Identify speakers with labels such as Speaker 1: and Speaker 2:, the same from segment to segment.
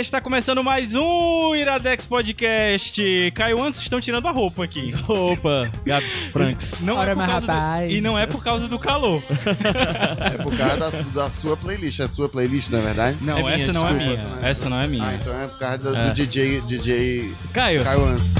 Speaker 1: Está começando mais um Iradex Podcast. Caio Antes estão tirando a roupa aqui.
Speaker 2: Opa, Gabs Franks.
Speaker 1: Não
Speaker 3: Ora,
Speaker 1: é por causa do-
Speaker 3: rapaz.
Speaker 1: E não é por causa do calor.
Speaker 4: É por causa da, da sua playlist. É a sua playlist, não é verdade?
Speaker 1: Não,
Speaker 2: É minha,
Speaker 1: essa não é
Speaker 2: desculpa.
Speaker 1: minha.
Speaker 4: Essa não é
Speaker 1: Essa não é minha.
Speaker 4: Ah, então é por causa do,
Speaker 1: É.
Speaker 4: do DJ, DJ
Speaker 2: Caio,
Speaker 4: Caio Ans.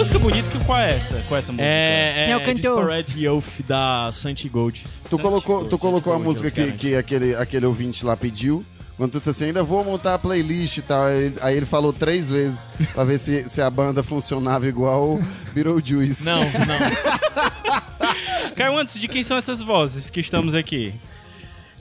Speaker 1: Música bonita, que qual é essa? Qual é essa música?
Speaker 2: é,
Speaker 3: Quem é o cantor?
Speaker 2: Desperate Youth da Santi Gold.
Speaker 4: Tu colocou, tu colocou a
Speaker 2: Gold,
Speaker 4: música que, que aquele, aquele ouvinte lá pediu. Quando tu disse assim, ainda vou montar a playlist e tal. Aí, ele- aí ele falou três vezes pra ver se, se a banda funcionava igual o Beetlejuice.
Speaker 2: Não, não.
Speaker 1: Caio Antes, de quem são essas vozes que estamos aqui?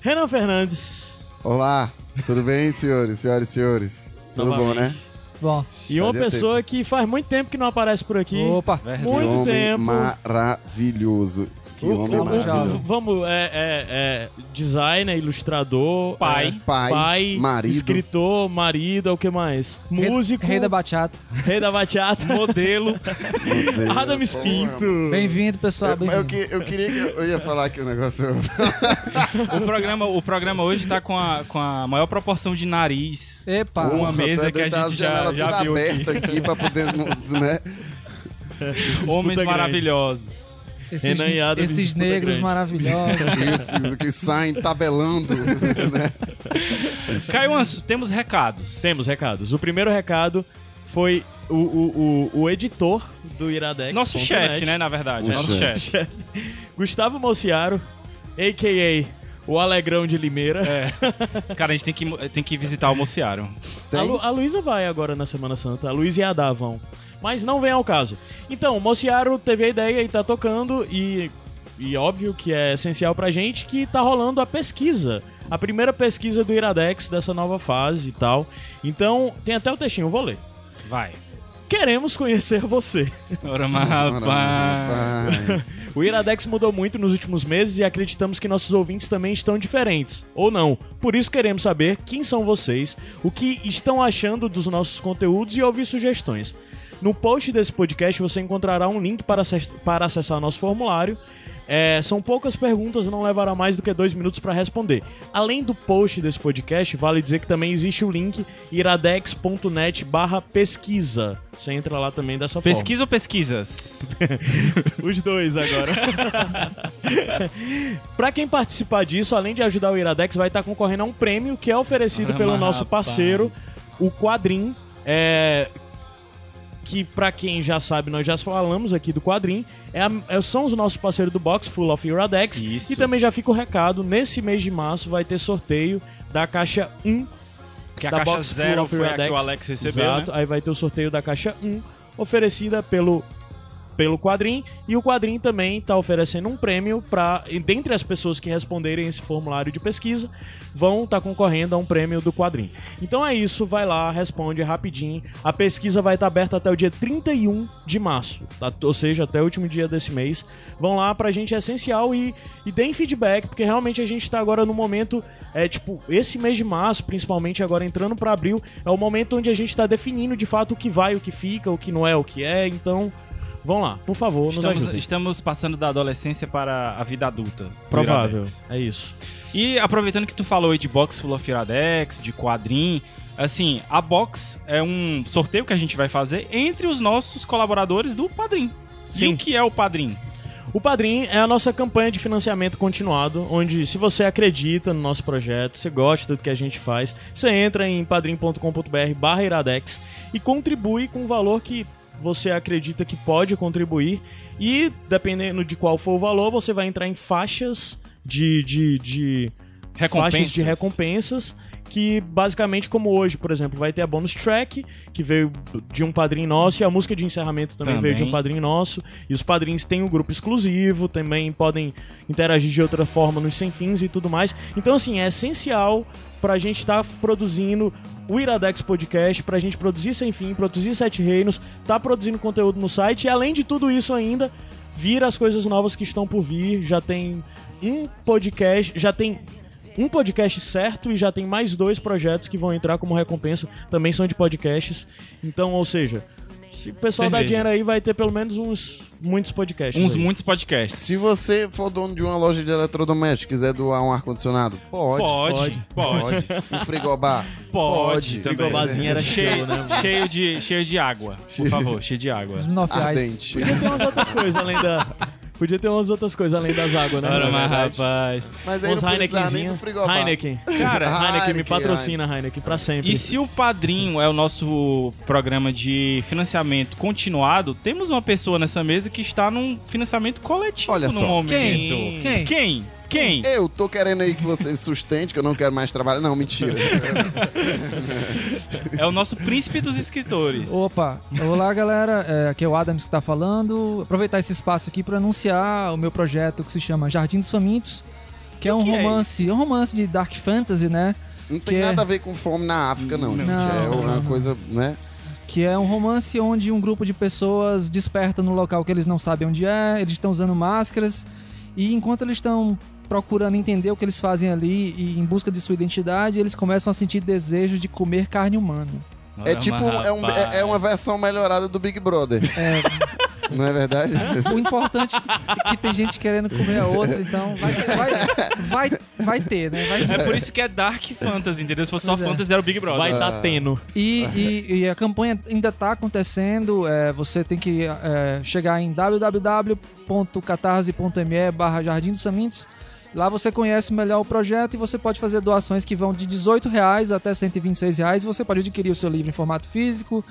Speaker 2: Renan Fernandes.
Speaker 4: Olá, tudo bem, senhores, senhoras e senhores? Tudo bom, né?
Speaker 3: Bom,
Speaker 2: E uma pessoa que faz muito tempo que não aparece por aqui.
Speaker 3: opa,
Speaker 1: Verdade.
Speaker 2: Muito
Speaker 4: que homem
Speaker 2: tempo.
Speaker 4: maravilhoso. Que
Speaker 2: O-
Speaker 4: homem
Speaker 2: o-
Speaker 4: maravilhoso.
Speaker 2: vamos, é, é, é designer, ilustrador,
Speaker 1: Pai.
Speaker 2: é,
Speaker 4: Pai,
Speaker 2: pai,
Speaker 4: marido.
Speaker 2: escritor, marido, o que mais?
Speaker 3: rei-
Speaker 2: Músico,
Speaker 3: Rei da bachata.
Speaker 2: rei da bachata, modelo, Adam
Speaker 4: Porra,
Speaker 2: Espinto.
Speaker 3: Bem-vindo, pessoal.
Speaker 4: Eu, eu,
Speaker 3: Bem-vindo.
Speaker 4: que- eu queria que eu ia falar aqui um negócio.
Speaker 1: O programa, o programa hoje tá com a, com a maior proporção de nariz.
Speaker 3: Epa,
Speaker 1: Uma mesa
Speaker 4: é
Speaker 1: que a
Speaker 4: tá
Speaker 1: gente
Speaker 4: as
Speaker 1: já- já
Speaker 4: tudo
Speaker 1: viu aqui.
Speaker 4: aberta aqui pra poder, né?
Speaker 1: Homens
Speaker 2: grande.
Speaker 1: maravilhosos.
Speaker 3: Esses,
Speaker 2: Renan e Adam,
Speaker 3: esses negros
Speaker 2: grande.
Speaker 3: maravilhosos.
Speaker 4: Isso, que saem tabelando, né?
Speaker 1: Caio Anso, temos recados.
Speaker 2: Temos recados. O primeiro recado foi o, o, o, o editor do Iradex.
Speaker 1: Nosso chefe, né, na verdade.
Speaker 4: O
Speaker 1: Nosso
Speaker 4: chefe.
Speaker 1: chefe.
Speaker 2: Gustavo Mociaro, a.k.a. o Alegrão de Limeira.
Speaker 1: É. Cara, a gente tem que, tem que visitar o Mociaro.
Speaker 2: A,
Speaker 4: Tem?
Speaker 2: Lu, a Luísa vai agora na Semana Santa. A Luísa e a Adá vão. Mas não vem ao caso. Então, o Mociaro teve a ideia e tá tocando e... E óbvio que é essencial pra gente que tá rolando a pesquisa. A primeira pesquisa do Iradex dessa nova fase e tal. Então, tem até o textinho, eu vou ler.
Speaker 1: Vai.
Speaker 2: Queremos conhecer você.
Speaker 1: Ora,
Speaker 4: Ora,
Speaker 1: rapaz.
Speaker 2: O Iradex mudou muito nos últimos meses e acreditamos que nossos ouvintes também estão diferentes. Ou não. Por isso queremos saber quem são vocês, o que estão achando dos nossos conteúdos e ouvir sugestões. No post desse podcast você encontrará um link para, para acessar nosso formulário. É, são poucas perguntas, não levará mais do que dois minutos para responder. Além do post desse podcast, vale dizer que também existe o link iradex.net barra pesquisa. Você entra lá também dessa forma.
Speaker 1: Pesquisa ou pesquisas?
Speaker 2: Os dois agora. pra quem participar disso, além de ajudar o Iradex, vai estar concorrendo a um prêmio que é oferecido
Speaker 1: Ah,
Speaker 2: pelo nosso
Speaker 1: rapaz.
Speaker 2: parceiro, o Quadrim. É, que pra quem já sabe, nós já falamos aqui do Quadrim. É a- é- são os nossos parceiros do Box Full of Iradex.
Speaker 1: Isso.
Speaker 2: E também já fica o recado: nesse mês de março vai ter sorteio da caixa 1
Speaker 1: Que a
Speaker 2: da
Speaker 1: caixa
Speaker 2: Box
Speaker 1: zero
Speaker 2: Full of
Speaker 1: que o Alex recebeu,
Speaker 2: Exato.
Speaker 1: né?
Speaker 2: Aí vai ter o sorteio da caixa 1, oferecida pelo pelo Quadrim e o Quadrim também está oferecendo um prêmio para dentre as pessoas que responderem esse formulário de pesquisa vão estar concorrendo a um prêmio do Quadrim. Então é isso, vai lá, responde rapidinho. A pesquisa vai estar aberta até o dia 31 de março, tá? ou seja, até o último dia desse mês. Vão lá pra gente é essencial e, e deem feedback, porque realmente a gente tá agora no momento é tipo, esse mês de março, principalmente agora entrando para abril, é o momento onde a gente tá definindo de fato o que vai, o que fica, o que não é, o que é. Então, vão lá, por favor,
Speaker 1: Estamos, estamos passando da adolescência para a vida adulta.
Speaker 2: Provável, é isso.
Speaker 1: E aproveitando que tu falou aí de Box Full of Iradex, de quadrim, assim, a Box é um sorteio que a gente vai fazer entre os nossos colaboradores do Padrim. E
Speaker 2: Sim.
Speaker 1: o que é o Padrim?
Speaker 2: O Padrim é a nossa campanha de financiamento continuado, onde se você acredita no nosso projeto, você gosta do que a gente faz, você entra em padrim.com.br barra iradex e contribui com o valor que você acredita que pode contribuir e, dependendo de qual for o valor, você vai entrar em faixas de, de, de
Speaker 1: Recompensas.
Speaker 2: faixas de recompensas que basicamente como hoje, por exemplo, vai ter a bonus track que veio de um padrinho nosso e a música de encerramento também,
Speaker 1: Também.
Speaker 2: veio de um padrinho nosso e os padrinhos têm um grupo exclusivo, também podem interagir de outra forma nos sem fins e tudo mais. Então assim, é essencial pra gente estar produzindo o Iradex Podcast pra gente produzir Sem Fim, produzir Sete Reinos, tá produzindo conteúdo no site e além de tudo isso ainda, vira as coisas novas que estão por vir. Já tem um podcast, já tem um podcast certo e já tem mais dois projetos que vão entrar como recompensa, também são de podcasts. Então, ou seja, se o pessoal dá dinheiro aí, vai ter pelo menos uns muitos podcasts.
Speaker 1: Uns
Speaker 2: aí.
Speaker 1: muitos podcasts.
Speaker 4: Se você for dono de uma loja de eletrodoméstico quiser doar um ar-condicionado, pode.
Speaker 1: Pode, pode,
Speaker 4: Pode. Um frigobar.
Speaker 1: pode. também.
Speaker 2: Frigobarzinho era
Speaker 1: cheio,
Speaker 2: cheio, né?
Speaker 1: cheio de cheio de água, por favor, cheio de água.
Speaker 3: Smirnoff Ice.
Speaker 4: Ardente.
Speaker 2: Podia ter umas outras coisas além da. Podia ter umas outras coisas além das águas, né?
Speaker 1: Ora, mas rapaz.
Speaker 4: Mas aí
Speaker 2: Uns
Speaker 4: não nem do
Speaker 2: Heinekenzinho.
Speaker 4: frigobar.
Speaker 2: Heineken.
Speaker 1: Cara,
Speaker 2: Heineken, me
Speaker 4: Heineken,
Speaker 2: patrocina, Heineken, pra sempre.
Speaker 1: E se o Padrinho é o nosso programa de financiamento continuado, temos uma pessoa nessa mesa que está num financiamento coletivo
Speaker 4: Olha
Speaker 1: no
Speaker 4: só.
Speaker 1: momento.
Speaker 3: Quem? Quem?
Speaker 1: Quem? Quem?
Speaker 4: Eu tô querendo aí que você sustente, que eu não quero mais trabalhar. Não, mentira.
Speaker 1: É o nosso príncipe dos escritores.
Speaker 3: Opa, olá galera, é, aqui é o Adams que tá falando. Aproveitar esse espaço aqui para anunciar o meu projeto que se chama Jardim dos Famintos, que é um
Speaker 1: que é
Speaker 3: romance, é um romance de dark fantasy, né?
Speaker 4: Não tem
Speaker 3: Que é-
Speaker 4: nada a ver com fome na África, não, gente.
Speaker 3: Não,
Speaker 4: é uma
Speaker 3: não.
Speaker 4: coisa, né?
Speaker 3: Que é um romance onde um grupo de pessoas desperta no local que eles não sabem onde é, eles estão usando máscaras e enquanto eles estão procurando entender o que eles fazem ali e em busca de sua identidade, eles começam a sentir desejo de comer carne humana.
Speaker 4: É tipo, é, um- é- é uma versão melhorada do Big Brother.
Speaker 3: É,
Speaker 4: Não é verdade?
Speaker 3: O importante é que tem gente querendo comer a outra, então vai, vai, vai, vai ter, né? Vai ter.
Speaker 1: É por isso que é Dark Fantasy, entendeu? Se fosse só
Speaker 3: é.
Speaker 1: Fantasy, era o Big Brother.
Speaker 2: Vai tá tendo.
Speaker 3: E, e- e a campanha ainda tá acontecendo. é, você tem que é, chegar em www.catarse.me barra Jardim dos Famintos. Lá você conhece melhor o projeto e você pode fazer doações que vão de 18 reais até 126 reais. Você pode adquirir o seu livro em formato físico,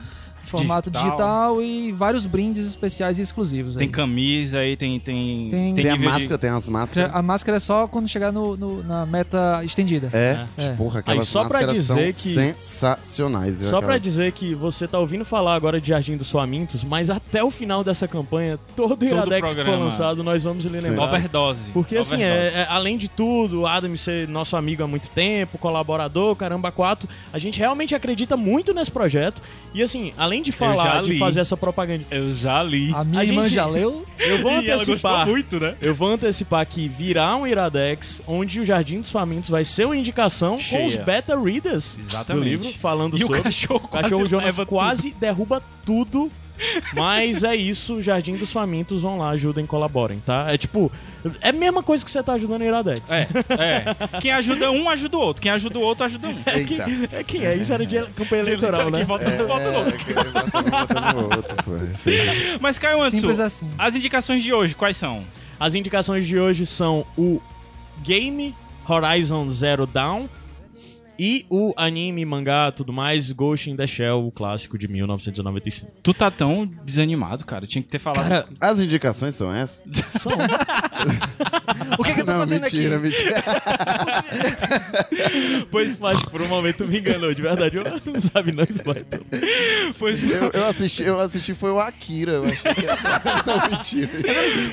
Speaker 3: formato
Speaker 1: Digital.
Speaker 3: digital, e vários brindes especiais e exclusivos.
Speaker 1: Tem
Speaker 3: aí.
Speaker 1: camisa aí, tem. Tem,
Speaker 3: Tem-
Speaker 4: Tem a
Speaker 1: nível de-
Speaker 4: máscara, tem as máscaras.
Speaker 3: A máscara é só quando chegar no, no- na meta estendida.
Speaker 4: É,
Speaker 3: É.
Speaker 4: porra, aquelas
Speaker 2: Aí, só pra
Speaker 4: máscaras
Speaker 2: dizer
Speaker 4: são
Speaker 2: que-
Speaker 4: sensacionais. viu?
Speaker 2: Só pra
Speaker 4: Aquela-
Speaker 2: dizer que você tá ouvindo falar agora de Jardim dos Famintos, mas até o final dessa campanha, todo o
Speaker 1: Todo
Speaker 2: Iradex que for
Speaker 1: programa.
Speaker 2: lançado, nós vamos lhe
Speaker 4: Sim.
Speaker 2: lembrar.
Speaker 1: Overdose.
Speaker 2: Porque assim,
Speaker 1: Overdose.
Speaker 2: é, é- além de tudo, o Adam ser nosso amigo há muito tempo, colaborador, caramba, quatro, a gente realmente acredita muito nesse projeto. E assim, além de
Speaker 1: já
Speaker 2: falar, de fazer essa propaganda,
Speaker 1: Eu já li.
Speaker 3: A minha
Speaker 2: A
Speaker 3: irmã
Speaker 2: gente-
Speaker 3: já leu.
Speaker 2: eu vou
Speaker 1: E
Speaker 2: antecipar.
Speaker 1: muito, né?
Speaker 2: Eu vou antecipar que virá um Iradex, onde o Jardim dos Famintos vai ser uma indicação com
Speaker 1: Cheia.
Speaker 2: os beta readers
Speaker 1: Exatamente.
Speaker 2: do livro, falando
Speaker 1: E o
Speaker 2: sobre.
Speaker 1: cachorro
Speaker 2: O
Speaker 1: quase
Speaker 2: cachorro Jonas
Speaker 1: leva
Speaker 2: quase derruba tudo. Mas é isso, Jardim dos Famintos, vão lá, ajudem, colaborem, tá? É tipo, é a mesma coisa que você tá ajudando o Iradex.
Speaker 1: É, é. Quem ajuda um, ajuda o outro. Quem ajuda o outro, ajuda um.
Speaker 4: Eita.
Speaker 2: É quem é? Isso era de campanha eleitoral, né?
Speaker 1: Quem vota vota no outro.
Speaker 4: É, no- outro, pô. Isso aí.
Speaker 1: Mas, Caio
Speaker 3: Simples assim.
Speaker 1: as indicações de hoje, quais são?
Speaker 2: As indicações de hoje são o game Horizon Zero Dawn e o anime, mangá, tudo mais, Ghost in the Shell, o clássico de 1995.
Speaker 1: Tu tá tão desanimado, cara. Tinha que ter falado.
Speaker 2: Cara,
Speaker 4: As indicações são essas?
Speaker 3: O que, que eu tô
Speaker 4: não,
Speaker 3: fazendo
Speaker 4: mentira,
Speaker 3: aqui?
Speaker 4: mentira.
Speaker 2: pois, mas por um momento me enganou, de verdade. Eu não sabe não, spoiler.
Speaker 1: Pois,
Speaker 4: Eu, eu assisti, eu assisti foi o Akira. Eu achei que era... Não, mentira.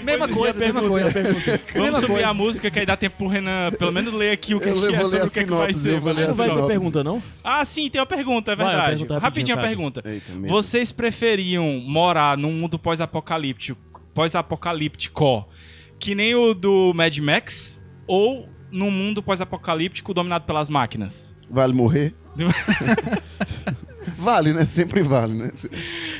Speaker 3: Mesma coisa, mesma
Speaker 2: pergunta,
Speaker 3: coisa.
Speaker 1: vamos
Speaker 3: Mesma
Speaker 1: subir
Speaker 3: coisa.
Speaker 1: a música que aí dá tempo pro Renan pelo menos ler aqui o que,
Speaker 4: Eu
Speaker 1: que é sobre
Speaker 4: a
Speaker 1: o que, é que vai
Speaker 4: sinopse,
Speaker 1: ser.
Speaker 4: eu vou ler a
Speaker 2: vai ter pergunta, não?
Speaker 1: Ah, sim, tem uma pergunta, é
Speaker 2: Vai,
Speaker 1: verdade.
Speaker 2: pergunta
Speaker 1: rapidinho
Speaker 2: rapidinho,
Speaker 1: a pergunta.
Speaker 4: Eita.
Speaker 1: Vocês preferiam morar num mundo pós-apocalíptico, pós-apocalíptico, que nem o do Mad Max, ou num mundo pós-apocalíptico dominado pelas máquinas?
Speaker 4: Vale morrer? vale, né? Sempre vale, né?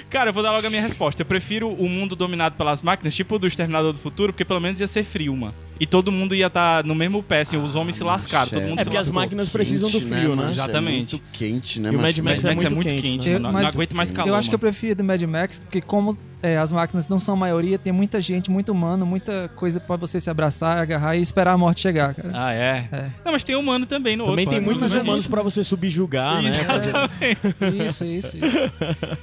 Speaker 1: Cara, eu vou dar logo a minha resposta. Eu prefiro o mundo dominado pelas máquinas, tipo o do Exterminador do Futuro, porque pelo menos ia ser frio, mano. E todo mundo ia estar no mesmo pé, assim, os homens se lascaram, todo mundo
Speaker 2: É
Speaker 1: se
Speaker 2: porque as máquinas precisam do
Speaker 4: Quente,
Speaker 2: frio, né?
Speaker 4: macho?
Speaker 1: Exatamente.
Speaker 4: É muito quente, né?
Speaker 2: E o? Mad Max
Speaker 1: Mad
Speaker 2: é
Speaker 1: Max
Speaker 2: muito quente,
Speaker 3: né?
Speaker 1: não,
Speaker 3: Mas
Speaker 1: não aguento mais calor.
Speaker 3: Eu acho que eu
Speaker 1: mano.
Speaker 3: preferia do Mad Max, porque como é, as máquinas não são a maioria, tem muita gente, muito humano, muita coisa pra você se abraçar, agarrar e esperar a morte chegar, cara.
Speaker 1: Ah, é?
Speaker 3: É.
Speaker 1: Não, mas tem humano também no
Speaker 2: Também
Speaker 1: outro.
Speaker 2: tem
Speaker 1: né?
Speaker 2: muitos
Speaker 1: Não é
Speaker 2: humanos
Speaker 1: isso.
Speaker 2: pra você subjugar, né? Fazer-
Speaker 3: Isso, isso, isso.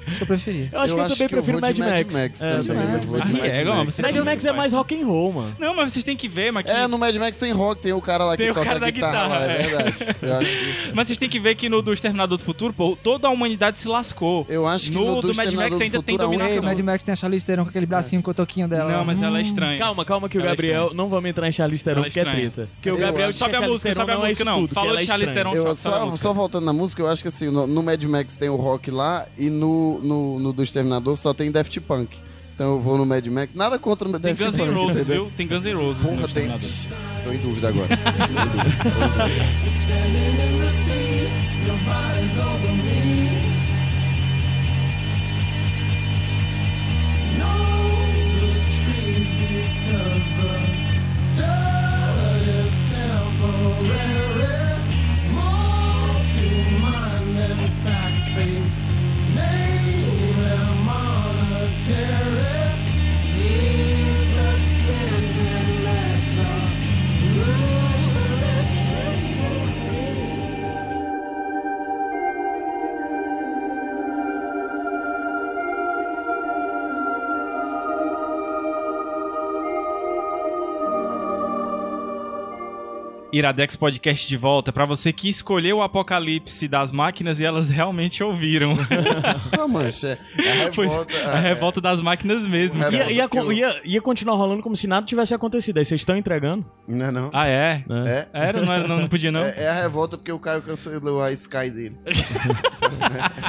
Speaker 3: Acho que eu preferia.
Speaker 2: Eu acho que eu também prefiro
Speaker 4: vou de
Speaker 2: Mad Max.
Speaker 4: Mad Max
Speaker 2: É,
Speaker 4: também.
Speaker 3: Mad Max.
Speaker 4: de
Speaker 1: Ah,
Speaker 4: Mad
Speaker 1: é,
Speaker 4: Max.
Speaker 2: Mad
Speaker 1: que-
Speaker 2: é mais rock and roll, mano.
Speaker 1: Não, mas vocês têm que ver, mas que...
Speaker 4: É, no Mad Max tem rock, tem o cara lá que
Speaker 1: Tem o
Speaker 4: toca
Speaker 1: cara da
Speaker 4: guitarra, é
Speaker 1: é.
Speaker 4: verdade. Eu acho que,
Speaker 1: Mas vocês têm que ver que no do Exterminador do Futuro, pô, toda a humanidade se lascou.
Speaker 4: eu acho que
Speaker 1: no,
Speaker 4: no,
Speaker 1: do, Mad Max
Speaker 4: do
Speaker 1: ainda tem dominação.
Speaker 3: Mad Max tem tem a Charlize Theron com aquele bracinho cotoquinho dela.
Speaker 1: Não, mas ela é estranha.
Speaker 2: Calma, calma que o
Speaker 1: Ela é
Speaker 2: Gabriel... não vamos entrar em Charlize Theron,
Speaker 1: Ela é
Speaker 2: porque é
Speaker 1: estranha.
Speaker 2: treta. Porque o
Speaker 4: Eu
Speaker 2: Gabriel
Speaker 4: acho-
Speaker 2: que
Speaker 1: Sobe a
Speaker 2: Charlize
Speaker 1: música,
Speaker 2: Theron
Speaker 1: sobe a
Speaker 2: não é
Speaker 1: música,
Speaker 2: isso
Speaker 1: não.
Speaker 2: tudo, que
Speaker 1: Falou
Speaker 2: ela
Speaker 1: de
Speaker 2: é
Speaker 1: Charlize
Speaker 2: estranha.
Speaker 1: Theron,
Speaker 4: Eu
Speaker 1: sobe a
Speaker 4: só,
Speaker 1: música.
Speaker 4: só voltando na música, eu acho que assim, no, no Mad Max tem o rock lá e no, no, no do Exterminador só tem Daft Punk. Então eu vou no Mad Max. Nada contra o
Speaker 1: Tem
Speaker 4: Daft
Speaker 1: Guns
Speaker 4: Punk.
Speaker 1: N' Roses,
Speaker 4: entendeu?
Speaker 1: viu? Tem Guns N' Roses
Speaker 4: Porra,
Speaker 1: no
Speaker 4: tem.
Speaker 1: Exterminador.
Speaker 4: Tô em dúvida agora. Tô em dúvida.
Speaker 1: know the trees because the Iradex Podcast de volta pra você que escolheu o apocalipse das máquinas e elas realmente ouviram.
Speaker 4: Ah, mancha. É a
Speaker 1: Foi
Speaker 4: revolta.
Speaker 1: a revolta das máquinas mesmo.
Speaker 4: É.
Speaker 2: Ia, ia,
Speaker 4: eu-
Speaker 2: ia, ia continuar rolando como se nada tivesse acontecido. Aí vocês estão entregando.
Speaker 4: Não é não?
Speaker 1: Ah, é?
Speaker 4: É.
Speaker 1: Era? Não, era- não, não podia, não?
Speaker 4: É, é a revolta porque o Caio cancelou a Sky dele.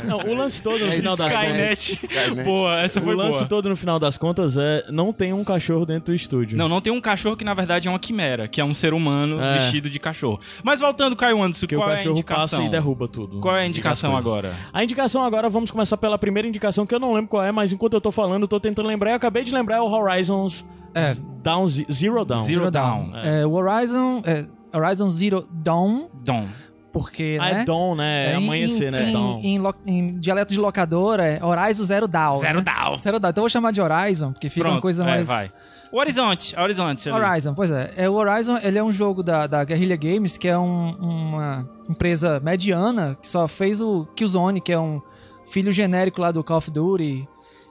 Speaker 2: Não, o lance todo no
Speaker 4: É
Speaker 2: final das contas.
Speaker 1: Skynet. Boa, essa
Speaker 2: O
Speaker 1: foi
Speaker 2: lance
Speaker 1: boa.
Speaker 2: todo no final das contas é não tem um cachorro dentro do estúdio.
Speaker 1: Não, não tem um cachorro que na verdade é uma quimera, que é um ser humano
Speaker 2: É.
Speaker 1: vestido de cachorro. Mas voltando, Caio Anderson,
Speaker 2: Porque
Speaker 1: qual
Speaker 2: o
Speaker 1: é a
Speaker 2: cachorro
Speaker 1: indicação?
Speaker 2: passa e derruba tudo.
Speaker 1: Qual é a indicação agora?
Speaker 2: A indicação agora, vamos começar pela primeira indicação, que eu não lembro qual é, mas enquanto eu tô falando, eu tô tentando lembrar. Eu acabei de lembrar é o Horizons
Speaker 3: É.
Speaker 2: Down, Ze- Zero Down.
Speaker 1: Zero Dawn.
Speaker 3: É, o Horizon, é, Horizon Zero Dawn,
Speaker 1: Dawn.
Speaker 3: porque,
Speaker 2: Ah,
Speaker 3: né?
Speaker 2: é Dawn, né? É,
Speaker 3: em-
Speaker 2: amanhecer,
Speaker 3: em,
Speaker 2: né?
Speaker 3: Em,
Speaker 2: Dawn.
Speaker 3: em lo- em dialeto de locadora é Horizon Zero Dawn.
Speaker 1: Zero
Speaker 3: né?
Speaker 1: Dawn.
Speaker 3: Zero Dawn. Então eu vou chamar de Horizon, porque fica
Speaker 1: Pronto,
Speaker 3: uma coisa
Speaker 1: é,
Speaker 3: mais...
Speaker 1: vai. O Horizonte, Horizonte ali.
Speaker 3: Horizon, pois é. é. O Horizon ele é um jogo da, da Guerrilla Games, que é um- uma empresa mediana, que só fez o Killzone, que é um filho genérico lá do Call of Duty.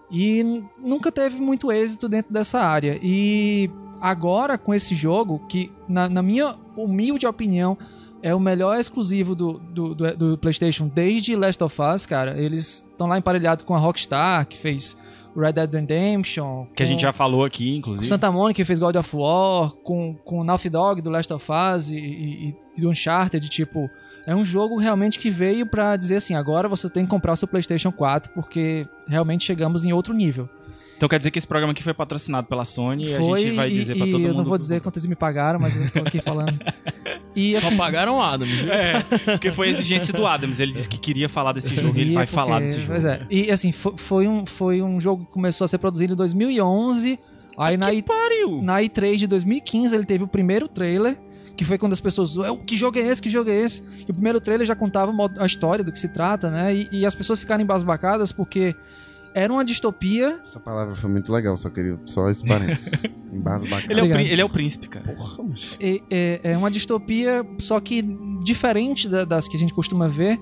Speaker 3: E nunca teve muito êxito dentro dessa área. E agora, com esse jogo, que na, na minha humilde opinião, é o melhor exclusivo do, do, do, do PlayStation desde Last of Us, cara. Eles estão lá emparelhados com a Rockstar, que fez Red Dead Redemption.
Speaker 1: Que a gente já falou aqui,
Speaker 3: com
Speaker 1: inclusive.
Speaker 3: Santa Mônica que fez God of War, com, com o Naughty Dog do Last of Us e, e, e do Uncharted, tipo, é um jogo realmente que veio pra dizer assim, agora você tem que comprar o seu PlayStation 4 porque realmente chegamos em outro nível.
Speaker 1: Então quer dizer que esse programa aqui foi patrocinado pela Sony e a
Speaker 3: Foi
Speaker 1: gente vai dizer pra
Speaker 3: e
Speaker 1: todo mundo.
Speaker 3: eu não vou dizer quanto eles me pagaram, mas eu tô aqui falando. E assim,
Speaker 2: Só pagaram o Adams, viu?
Speaker 1: É, porque foi a exigência do Adams. Ele disse que queria falar desse jogo e ele vai
Speaker 3: porque-
Speaker 1: falar desse jogo.
Speaker 3: Pois é. E assim, foi, foi um, foi um jogo que começou a ser produzido em 2011. Aí na,
Speaker 1: Que
Speaker 3: I-
Speaker 1: pariu!
Speaker 3: na E3 de 2015 ele teve o primeiro trailer, que foi quando as pessoas, "Ué, que jogo é esse, que jogo é esse? E o primeiro trailer já contava a história do que se trata, né? E, e as pessoas ficaram embasbacadas porque era uma distopia.
Speaker 4: Essa palavra foi muito legal, só queria só esse parênteses. Embase bacana.
Speaker 1: Ele é, o, ele é o príncipe, cara.
Speaker 4: Porra, mas...
Speaker 3: e- É, é uma distopia, só que diferente da- das que a gente costuma ver,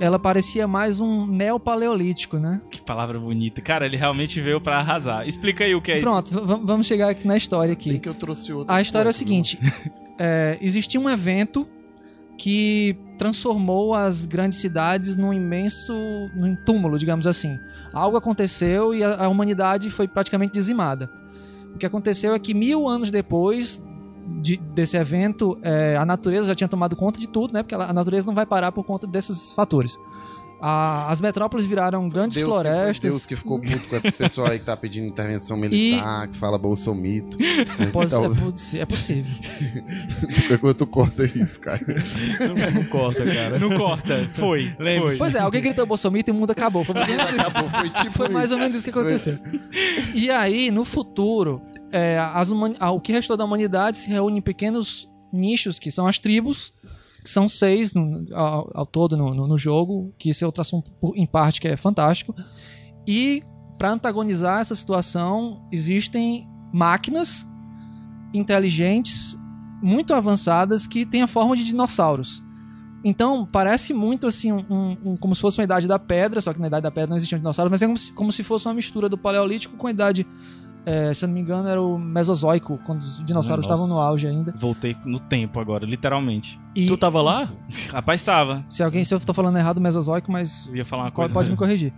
Speaker 3: ela parecia mais um neopaleolítico, né?
Speaker 1: Que palavra bonita. Cara, ele realmente veio pra arrasar. Explica aí o que é
Speaker 3: Pronto, v- vamos chegar aqui na história aqui.
Speaker 4: Bem que eu trouxe outro.
Speaker 3: A história é o
Speaker 4: ponto,
Speaker 3: seguinte: é, existia um evento que transformou as grandes cidades num imenso num túmulo, digamos assim. Algo aconteceu e a, a humanidade foi praticamente dizimada. O que aconteceu é que mil anos depois de- desse evento, é, a natureza já tinha tomado conta de tudo, né? Porque ela- a natureza não vai parar por conta desses fatores. A- as metrópoles viraram grandes
Speaker 4: Deus Que foi
Speaker 3: florestas.
Speaker 4: Deus que ficou puto com esse pessoal aí que tá pedindo intervenção militar, que fala bolsomito. né, que
Speaker 3: Pode-
Speaker 4: tá-
Speaker 3: é, é possível.
Speaker 4: Coisa tu corta isso, cara.
Speaker 2: Não, não corta, cara.
Speaker 1: Não corta. Foi. Foi.
Speaker 3: Pois é, alguém gritou Bolsomito e o mundo acabou. Foi mais ou menos isso.
Speaker 4: Acabou, foi tipo
Speaker 3: Foi mais
Speaker 4: isso.
Speaker 3: ou menos isso que aconteceu. E aí, no futuro, é, as o que restou da humanidade se reúne em pequenos nichos, que são as tribos, que são seis no- ao, ao todo no, no- no jogo, que esse é outro assunto em parte que é fantástico. E para antagonizar essa situação, existem máquinas inteligentes, muito avançadas, que têm a forma de dinossauros. Então, parece muito assim, um, um- como se fosse uma idade da pedra, só que na idade da pedra não existiam dinossauros, mas é como se, como se fosse uma mistura do paleolítico com a idade, é, se eu não me engano, era o mesozoico, quando os dinossauros
Speaker 1: Nossa.
Speaker 3: estavam no auge ainda.
Speaker 1: Voltei no tempo agora, literalmente.
Speaker 3: E
Speaker 2: Tu tava lá?
Speaker 1: Rapaz, tava.
Speaker 3: se alguém, se eu tô falando errado, mesozoico, mas
Speaker 1: Eu ia falar uma
Speaker 3: pode,
Speaker 1: coisa.
Speaker 3: pode me corrigir.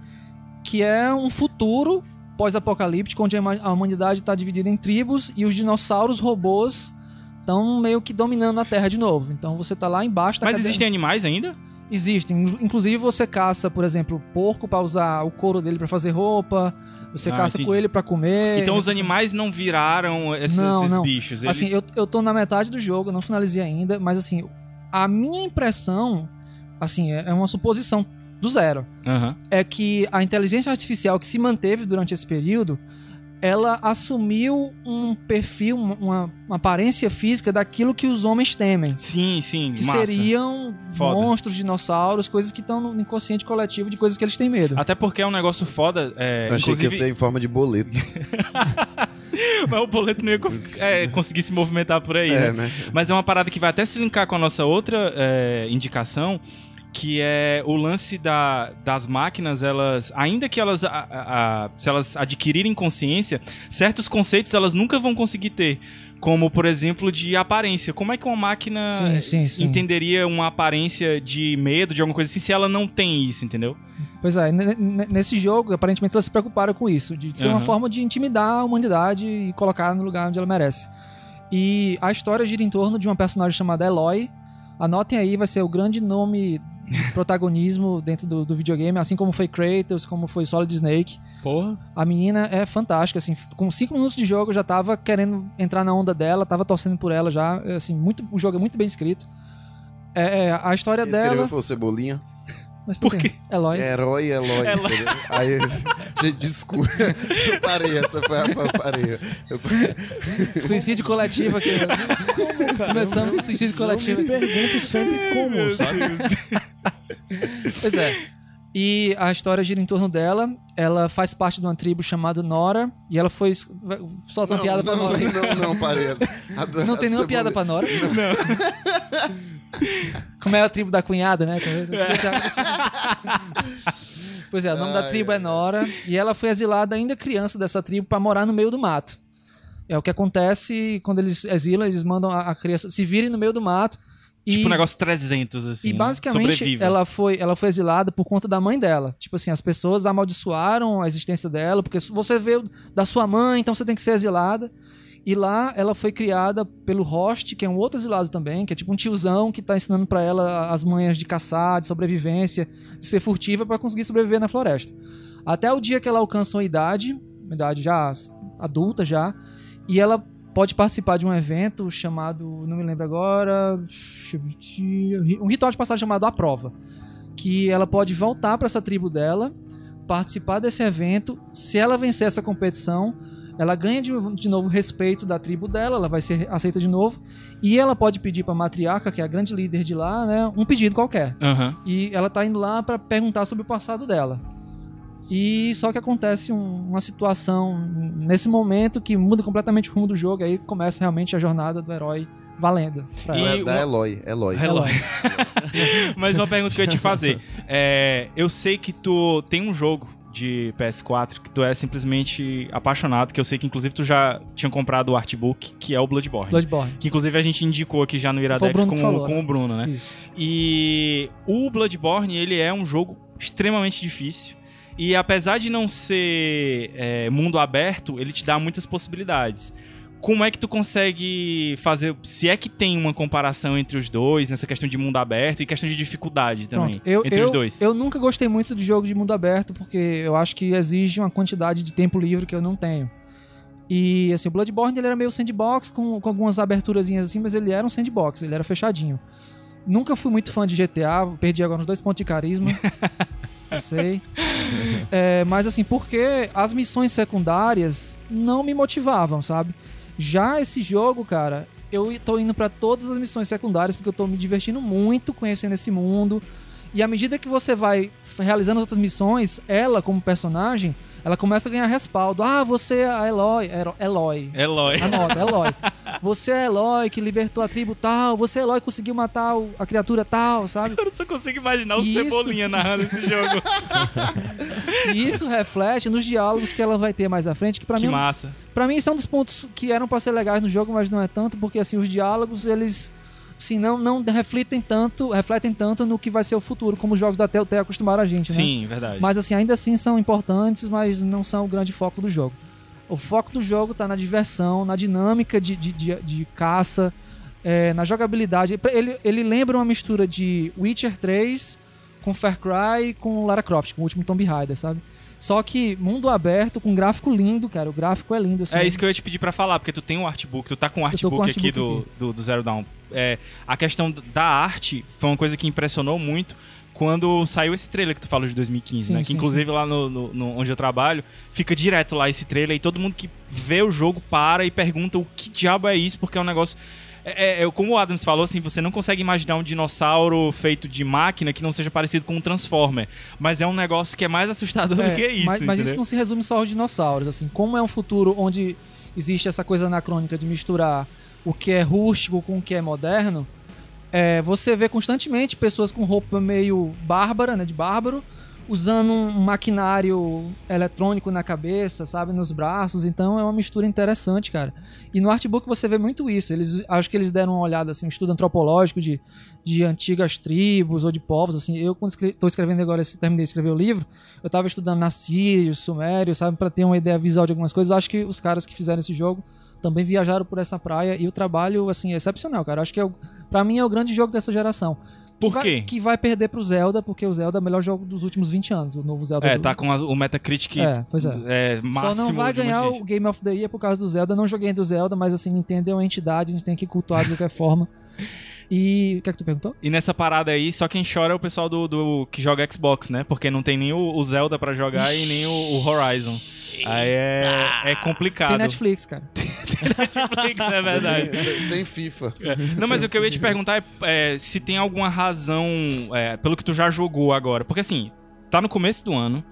Speaker 3: Que é um futuro pós-apocalíptico, onde a huma- a humanidade está dividida em tribos e os dinossauros robôs estão meio que dominando a Terra de novo. Então você tá lá embaixo da
Speaker 1: Mas existem animais ainda?
Speaker 3: Existem. Inclusive você caça, por exemplo, porco pra usar o couro dele pra fazer roupa. Você
Speaker 1: Ah,
Speaker 3: caça
Speaker 1: entendi.
Speaker 3: coelho pra comer.
Speaker 1: Então os animais não viraram esses,
Speaker 3: Não,
Speaker 1: esses
Speaker 3: não.
Speaker 1: bichos. Eles...
Speaker 3: Assim, eu, eu tô na metade do jogo, não finalizei ainda, mas assim, a minha impressão, assim, é é uma suposição do zero.
Speaker 1: Aham.
Speaker 3: É que a inteligência artificial que se manteve durante esse período, ela assumiu um perfil, uma, uma- aparência física daquilo que os homens temem.
Speaker 1: Sim, sim.
Speaker 3: Que
Speaker 1: massa.
Speaker 3: seriam
Speaker 1: Foda.
Speaker 3: monstros, dinossauros, coisas que estão no inconsciente coletivo de coisas que eles têm medo.
Speaker 1: Até porque é um negócio foda. É,
Speaker 4: Eu achei que ia
Speaker 1: inclusive,
Speaker 4: ser em forma de boleto.
Speaker 1: mas o boleto não ia é, conseguir se movimentar por aí,
Speaker 4: É,
Speaker 1: né?
Speaker 4: né?
Speaker 1: Mas é uma parada que vai até se linkar com a nossa outra é, indicação, que é o lance da, das máquinas, elas, ainda que elas, a- a- se elas adquirirem consciência, certos conceitos elas nunca vão conseguir ter. Como, por exemplo, de aparência. Como é que uma máquina
Speaker 3: Sim, sim, sim.
Speaker 1: entenderia uma aparência de medo, de alguma coisa assim, se ela não tem isso, entendeu?
Speaker 3: Pois é, nesse jogo, aparentemente elas se preocuparam com isso, de ser uma
Speaker 1: Aham.
Speaker 3: forma de intimidar a humanidade e colocar no lugar onde ela merece. E a história gira em torno de uma personagem chamada Eloy. Anotem aí, vai ser o grande nome protagonismo dentro do, do videogame, assim como foi Kratos, como foi Solid Snake.
Speaker 1: Porra.
Speaker 3: A menina é fantástica, assim, com 5 minutos de jogo eu já tava querendo entrar na onda dela, tava torcendo por ela já, assim, muito, o jogo é muito bem escrito. É, é, a história
Speaker 4: escreveu
Speaker 3: dela...
Speaker 4: foi o Cebolinha.
Speaker 3: Mas por,
Speaker 1: Por
Speaker 3: quê? Eloy.
Speaker 4: Herói, Eloy.
Speaker 1: Eloy.
Speaker 4: Aí, gente, desculpa. Eu parei, essa foi a eu parei. Eu
Speaker 3: Suicídio coletivo aqui.
Speaker 2: Como, cara?
Speaker 3: Começamos o suicídio coletivo
Speaker 2: Eu me pergunto sempre como, sabe?
Speaker 3: Pois é. E a história gira em torno dela. Ela faz parte de uma tribo chamada Nora. E ela foi. Solta uma
Speaker 4: não,
Speaker 3: piada pra
Speaker 4: não,
Speaker 3: Nora aí.
Speaker 4: não, não, parei.
Speaker 3: Não
Speaker 4: a
Speaker 3: tem nenhuma piada pra Nora? Como é a tribo da cunhada, né? Pois é, o nome da
Speaker 4: Ai,
Speaker 3: tribo é
Speaker 4: ai,
Speaker 3: Nora. E ela foi exilada ainda criança dessa tribo pra morar no meio do mato. É o que acontece quando eles exilam, eles mandam a a criança se virem no meio do mato. E...
Speaker 1: Tipo um negócio 300, assim.
Speaker 3: E
Speaker 1: né?
Speaker 3: basicamente
Speaker 1: Sobreviva.
Speaker 3: ela foi, ela foi exilada por conta da mãe dela. Tipo assim, as pessoas amaldiçoaram a existência dela, porque você veio da sua mãe, então você tem que ser exilada. E lá ela foi criada pelo Host, que é um outro exilado também, que é tipo um tiozão que tá ensinando pra ela as manhas de caçar, de sobrevivência, de ser furtiva pra conseguir sobreviver na floresta. Até o dia que ela alcança uma idade, uma idade já adulta já, e ela pode participar de um evento chamado, não me lembro agora, um ritual de passagem chamado A Prova, que ela pode voltar para essa tribo dela, participar desse evento, se ela vencer essa competição, ela ganha de, de novo respeito da tribo dela, ela vai ser aceita de novo, e ela pode pedir para a matriarca, que é a grande líder de lá, né, um pedido qualquer.
Speaker 1: Aham.
Speaker 3: E ela tá indo lá para perguntar sobre o passado dela. E só que acontece um- uma situação nesse momento que muda completamente o rumo do jogo, aí começa realmente a jornada do herói valendo. pra
Speaker 1: E.
Speaker 4: É da
Speaker 1: uma-
Speaker 4: Eloy. Eloy.
Speaker 1: Eloy. Mas uma pergunta que eu ia te fazer. É, eu sei que tu tem um jogo de PS4 que tu é simplesmente apaixonado, que eu sei que inclusive tu já tinha comprado o artbook, que é o Bloodborne.
Speaker 3: Bloodborne.
Speaker 1: Que inclusive a gente indicou aqui já no
Speaker 3: o
Speaker 1: Iradex
Speaker 3: Bruno
Speaker 1: com,
Speaker 3: falou,
Speaker 1: com
Speaker 3: né?
Speaker 1: o Bruno, né?
Speaker 3: Isso.
Speaker 1: E o Bloodborne, ele é um jogo extremamente difícil. E apesar de não ser é, mundo aberto, ele te dá muitas possibilidades. Como é que tu consegue fazer. Se é que tem uma comparação entre os dois, nessa questão de mundo aberto e questão de dificuldade também.
Speaker 3: Pronto. Eu,
Speaker 1: entre
Speaker 3: eu,
Speaker 1: os dois.
Speaker 3: eu nunca gostei muito de jogo de mundo aberto, porque eu acho que exige uma quantidade de tempo livre que eu não tenho. E assim, o Bloodborne ele era meio sandbox, com, com algumas aberturazinhas assim, mas ele era um sandbox, ele era fechadinho. Nunca fui muito fã de GTA, perdi agora uns dois pontos de carisma. Eu sei. É, mas assim, porque as missões secundárias não me motivavam, sabe? Já esse jogo, cara, eu tô indo pra todas as missões secundárias porque eu tô me divertindo muito conhecendo esse mundo. E à medida que você vai realizando as outras missões, ela, como personagem, ela começa a ganhar respaldo. Ah, você é a Eloy. Ero- Eloy.
Speaker 1: Eloy.
Speaker 3: Anota, Eloy. Você é Eloy que libertou a tribo tal. Você é Eloy que conseguiu matar o- a criatura tal, sabe?
Speaker 1: Eu só consigo imaginar o
Speaker 3: Isso.
Speaker 1: Cebolinha narrando esse jogo.
Speaker 3: E isso reflete nos diálogos que ela vai ter mais à frente, que pra
Speaker 1: que
Speaker 3: mim é
Speaker 1: massa.
Speaker 3: Pra mim, isso é um dos pontos que eram pra ser legais no jogo, mas não é tanto, porque assim, os diálogos, eles assim, não, não refletem tanto, refletem tanto no que vai ser o futuro, como os jogos da Telltale acostumaram a gente, né?
Speaker 1: Sim, verdade.
Speaker 3: Mas assim, ainda assim são importantes, mas não são o grande foco do jogo. O foco do jogo tá na diversão, na dinâmica de, de, de, de caça, é, na jogabilidade. Ele, ele lembra uma mistura de Witcher 3 com Far Cry com Lara Croft, com o último Tomb Raider, sabe? Só que mundo aberto, com gráfico lindo, cara. O gráfico é lindo. Assim.
Speaker 1: É isso que eu ia te pedir pra falar, porque tu tem um artbook, tu tá com o
Speaker 3: Eu tô com
Speaker 1: artbook
Speaker 3: o
Speaker 1: aqui
Speaker 3: artbook
Speaker 1: do, do, do Zero Dawn. É, a questão da arte foi uma coisa que impressionou muito quando saiu esse trailer que tu falou de 2015,
Speaker 3: Sim,
Speaker 1: né? Que
Speaker 3: sim,
Speaker 1: inclusive lá no, no- no- onde eu trabalho, fica direto lá esse trailer e todo mundo que vê o jogo para e pergunta o que diabo é isso, porque é um negócio. É, é- como o Adams falou, assim, você não consegue imaginar um dinossauro feito de máquina que não seja parecido com um Transformer. Mas é um negócio que é mais assustador do
Speaker 3: É,
Speaker 1: que isso.
Speaker 3: mas, mas isso não se resume só aos dinossauros. Assim, como é um futuro onde existe essa coisa anacrônica de misturar o que é rústico com o que é moderno, é, você vê constantemente pessoas com roupa meio bárbara, né, de bárbaro, usando um maquinário eletrônico na cabeça, sabe, nos braços. Então é uma mistura interessante, cara. E no artbook você vê muito isso. Eles, acho que eles deram uma olhada, assim, um estudo antropológico de, de antigas tribos ou de povos, assim. Eu, quando estou escrevendo agora, esse- terminei de escrever o livro, eu estava estudando Assírios, Sumérios, sabe, para ter uma ideia visual de algumas coisas. Acho que os caras que fizeram esse jogo também viajaram por essa praia e o trabalho, assim, é excepcional, cara. Acho que é o, pra mim é o grande jogo dessa geração. Que
Speaker 1: Por
Speaker 3: vai-
Speaker 1: quê?
Speaker 3: que vai perder pro Zelda, porque o Zelda é o melhor jogo dos últimos 20 anos, o novo Zelda.
Speaker 1: É,
Speaker 3: do-
Speaker 1: tá com a- o Metacritic
Speaker 3: É, pois é.
Speaker 1: é, máximo.
Speaker 3: Só não vai ganhar o Game of the Year por causa do Zelda. Não joguei do Zelda, mas assim, Nintendo é uma entidade, a gente tem que cultuar de qualquer forma. E o que é que tu perguntou?
Speaker 1: E nessa parada aí, só quem chora é o pessoal do, do- que joga Xbox, né? Porque não tem nem o, o Zelda pra jogar e nem o, o Horizon. Aí é, é complicado.
Speaker 3: Tem Netflix, cara.
Speaker 1: Netflix, é verdade.
Speaker 4: Tem, tem FIFA.
Speaker 1: Não, mas o que eu ia te perguntar é, é, se tem alguma razão é, pelo que tu já jogou agora. Porque assim, tá no começo do ano.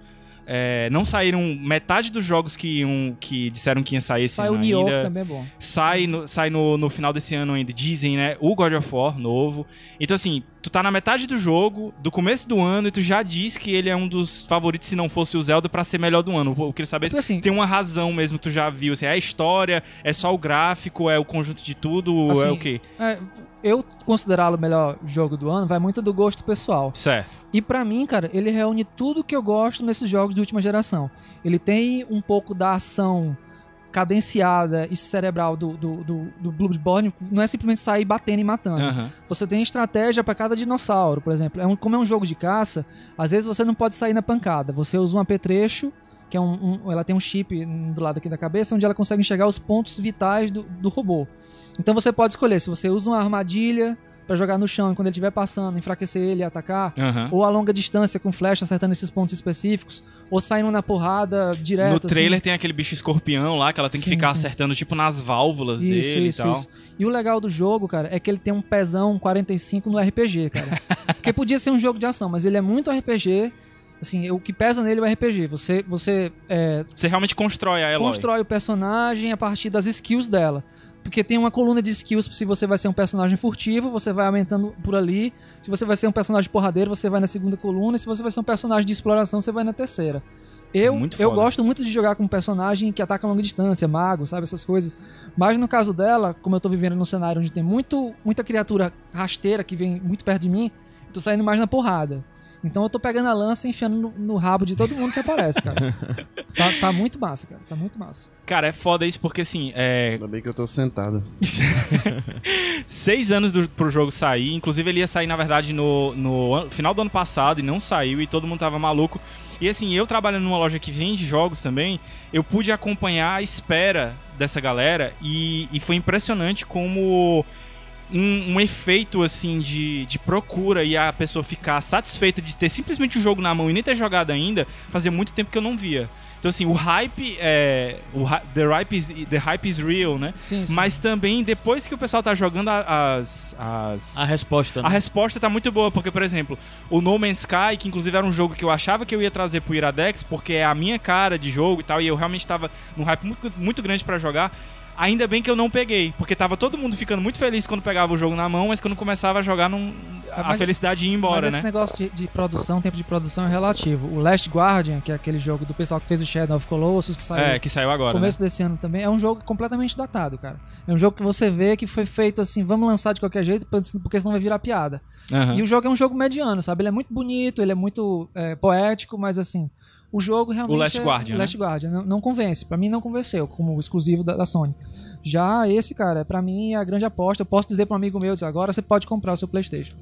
Speaker 1: É, não saíram metade dos jogos que, iam, que disseram que ia sair esse
Speaker 3: Sai o
Speaker 1: ano
Speaker 3: Nioh,
Speaker 1: ainda.
Speaker 3: que também é bom.
Speaker 1: sai, no, sai no, no final desse ano ainda, dizem, né? O God of War novo. Então, assim, tu tá na metade do jogo, do começo do ano, e tu já diz que ele é um dos favoritos, se não fosse o Zelda, pra ser melhor do ano. Eu queria saber
Speaker 3: Porque,
Speaker 1: se
Speaker 3: assim,
Speaker 1: tem uma razão mesmo, tu já viu. Assim, é a história, é só o gráfico, é o conjunto de tudo,
Speaker 3: Assim,
Speaker 1: é o quê?
Speaker 3: é, eu considerá-lo o melhor jogo do ano vai muito do gosto pessoal.
Speaker 1: Certo.
Speaker 3: E pra mim, cara, ele reúne tudo que eu gosto nesses jogos de última geração. Ele tem um pouco da ação cadenciada e cerebral do, do, do, do Bloodborne, não é simplesmente sair batendo e matando.
Speaker 1: Aham.
Speaker 3: Você tem estratégia pra cada dinossauro, por exemplo. É um, como é um jogo de caça, às vezes você não pode sair na pancada. Você usa um apetrecho, que é um, um- ela tem um chip do lado aqui da cabeça, onde ela consegue enxergar os pontos vitais do, do robô. Então você pode escolher se você usa uma armadilha pra jogar no chão e quando ele estiver passando, enfraquecer ele e atacar,
Speaker 1: Aham.
Speaker 3: ou a longa distância com flecha acertando esses pontos específicos, ou saindo na porrada direto.
Speaker 1: No trailer
Speaker 3: assim.
Speaker 1: tem aquele bicho escorpião lá que ela tem que
Speaker 3: Sim,
Speaker 1: ficar
Speaker 3: sim.
Speaker 1: acertando, tipo, nas válvulas
Speaker 3: Isso,
Speaker 1: dele
Speaker 3: isso,
Speaker 1: e tal.
Speaker 3: isso. E o legal do jogo, cara, é que ele tem um pezão 45 no RPG, cara. Porque podia ser um jogo de ação, mas ele é muito RPG. Assim, o que pesa nele é o RPG. Você, você é,
Speaker 1: Você realmente constrói a Eloy.
Speaker 3: constrói o personagem a partir das skills dela. Porque tem uma coluna de skills se você vai ser um personagem furtivo, você vai aumentando por ali. Se você vai ser um personagem porradeiro, você vai na segunda coluna. E se você vai ser um personagem de exploração, você vai na terceira. Eu, eu gosto muito de jogar com um personagem que ataca a longa distância, mago, sabe? Essas coisas. Mas no caso dela, como eu tô vivendo num cenário onde tem muito, muita criatura rasteira que vem muito perto de mim, tô saindo mais na porrada. Então eu tô pegando a lança e enfiando no, no rabo de todo mundo que aparece, cara. tá, tá muito massa, cara. Tá muito massa.
Speaker 1: Cara, é foda isso porque, assim, é,
Speaker 4: Ainda bem que eu tô sentado.
Speaker 1: seis anos do, pro jogo sair. Inclusive, ele ia sair, na verdade, no, no final do ano passado e não saiu e todo mundo tava maluco. E assim, eu trabalhando numa loja que vende jogos também, eu pude acompanhar a espera dessa galera e, e foi impressionante como um, um efeito assim de, de procura e a pessoa ficar satisfeita de ter simplesmente o jogo na mão e nem ter jogado ainda, fazia muito tempo que eu não via. Então assim, o hype é. O, the, hype is, the hype is real, né?
Speaker 3: Sim, sim.
Speaker 1: Mas também, depois que o pessoal tá jogando a- as. as
Speaker 2: A resposta,
Speaker 1: a
Speaker 2: né?
Speaker 1: resposta tá muito boa, porque, por exemplo, o No Man's Sky, que inclusive era um jogo que eu achava que eu ia trazer pro Iradex, porque é a minha cara de jogo e tal, e eu realmente tava num hype muito, muito grande pra jogar. Ainda bem que eu não peguei, porque tava todo mundo ficando muito feliz quando pegava o jogo na mão, mas quando começava a jogar, não... a
Speaker 3: mas-
Speaker 1: felicidade ia embora,
Speaker 3: Mas esse
Speaker 1: né?
Speaker 3: negócio de, de produção, tempo de produção é relativo. O Last Guardian, que é aquele jogo do pessoal que fez o Shadow of Colossus, que saiu
Speaker 1: É, que saiu agora,
Speaker 3: no
Speaker 1: né?
Speaker 3: começo desse ano também, é um jogo completamente datado, cara. É um jogo que você vê que foi feito assim, vamos lançar de qualquer jeito, porque senão vai virar piada.
Speaker 1: Aham.
Speaker 3: E o jogo é um jogo mediano, sabe? Ele é muito bonito, ele é muito é, poético, mas assim, o jogo realmente.
Speaker 1: O Last
Speaker 3: é-
Speaker 1: Guardian,
Speaker 3: o
Speaker 1: né?
Speaker 3: Last Guardian não, não convence. Pra mim não convenceu como exclusivo da, da Sony. Já esse, cara, pra mim é a grande aposta. Eu posso dizer pra um amigo meu, agora você pode comprar o seu PlayStation.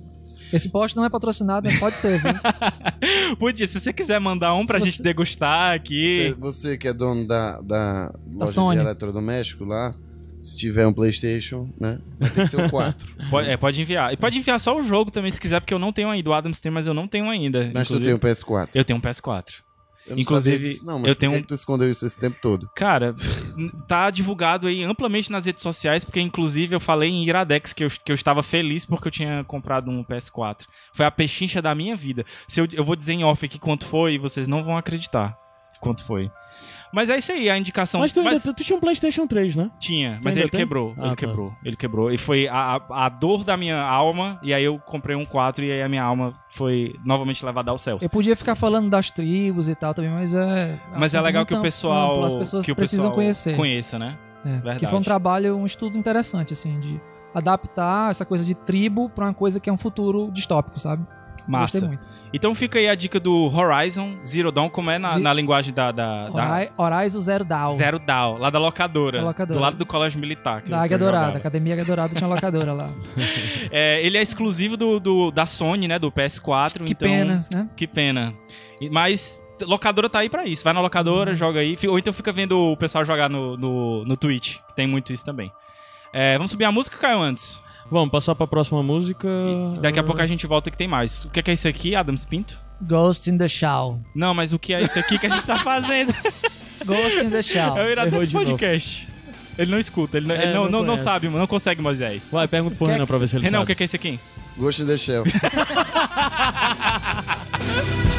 Speaker 3: Esse post não é patrocinado, mas pode ser, viu?
Speaker 1: Podia, se você quiser mandar um pra
Speaker 3: Se
Speaker 1: gente
Speaker 3: você-
Speaker 1: degustar
Speaker 4: Você,
Speaker 1: aqui.
Speaker 4: você que é dono da, da loja
Speaker 3: Sony.
Speaker 4: de eletrodoméstico lá, se tiver um Playstation, né? Vai ter que ser o 4.
Speaker 1: Pode, é, pode enviar. E pode enviar só o jogo também, se quiser, porque eu não tenho ainda. O Adams tem, mas eu não tenho ainda.
Speaker 4: Mas tu
Speaker 1: inclusive.
Speaker 4: tem o PS4.
Speaker 1: Eu tenho um PS4.
Speaker 4: Eu não
Speaker 1: Inclusive,
Speaker 4: disso, não, mas
Speaker 1: eu tenho
Speaker 4: que
Speaker 1: um-
Speaker 4: que tu escondeu isso esse tempo todo?
Speaker 1: Cara, tá divulgado aí amplamente nas redes sociais, porque inclusive eu falei em Iradex que eu, que eu estava feliz porque eu tinha comprado um PS4. Foi a pechincha da minha vida. Se eu, eu vou dizer em off aqui quanto foi e vocês não vão acreditar quanto foi. Mas é isso aí, a indicação.
Speaker 2: Mas tu, ainda,
Speaker 1: mas
Speaker 2: tu tinha um PlayStation 3, né?
Speaker 1: tinha, mas
Speaker 2: ainda
Speaker 1: ele
Speaker 2: tem?
Speaker 1: quebrou.
Speaker 2: Ah,
Speaker 1: ele
Speaker 2: tá.
Speaker 1: quebrou. Ele quebrou. E foi a, a, a dor da minha alma. E aí eu comprei um 4 e aí a minha alma foi novamente levada ao céu.
Speaker 3: Eu podia ficar falando das tribos e tal também, mas é.
Speaker 1: Mas é legal que o
Speaker 3: amplo,
Speaker 1: pessoal,
Speaker 3: As pessoas
Speaker 1: que o
Speaker 3: precisam
Speaker 1: pessoal
Speaker 3: conhecer.
Speaker 1: conheça, né?
Speaker 3: É,
Speaker 1: Verdade.
Speaker 3: que foi um trabalho, um estudo interessante, assim, de adaptar essa coisa de tribo pra uma coisa que é um futuro distópico, sabe?
Speaker 1: Massa.
Speaker 3: Gostei muito.
Speaker 1: Então fica aí a dica do Horizon Zero Dawn, como é na, na linguagem da, da, da
Speaker 3: Hori- Horizon Zero Dawn.
Speaker 1: Zero Dawn, lá da locadora,
Speaker 3: Da locadora.
Speaker 1: do lado do colégio militar.
Speaker 3: Da Águia Dourada. Academia Águia Dourada tinha locadora lá.
Speaker 1: É, ele é exclusivo do, do- da Sony, né, do PS4.
Speaker 3: Que
Speaker 1: então,
Speaker 3: pena, né?
Speaker 1: Que pena. Mas locadora tá aí pra isso. Vai na locadora,
Speaker 3: Uhum.
Speaker 1: joga aí. Ou então fica vendo o pessoal jogar no, no, no Twitch, que tem muito isso também. É, vamos subir a música, Caio, antes?
Speaker 2: Vamos passar pra próxima música.
Speaker 1: E daqui a pouco a gente volta que tem mais. O que é, que é isso aqui, Adams Pinto?
Speaker 3: Ghost in the Shell.
Speaker 1: Não, mas o que é isso aqui que a gente tá fazendo?
Speaker 3: Ghost in the Shell.
Speaker 1: É o
Speaker 2: Errou
Speaker 1: Iradex
Speaker 2: de novo.
Speaker 1: Podcast. Ele não escuta, ele não,
Speaker 2: É,
Speaker 1: ele não,
Speaker 2: não
Speaker 1: não, sabe, não consegue, Moisés.
Speaker 2: Vai, pergunta pro
Speaker 3: é
Speaker 2: Renan
Speaker 3: que
Speaker 2: pra ver se ele
Speaker 1: Renan, o
Speaker 2: sabe.
Speaker 1: que é, que é isso aqui?
Speaker 4: Ghost in the Shell.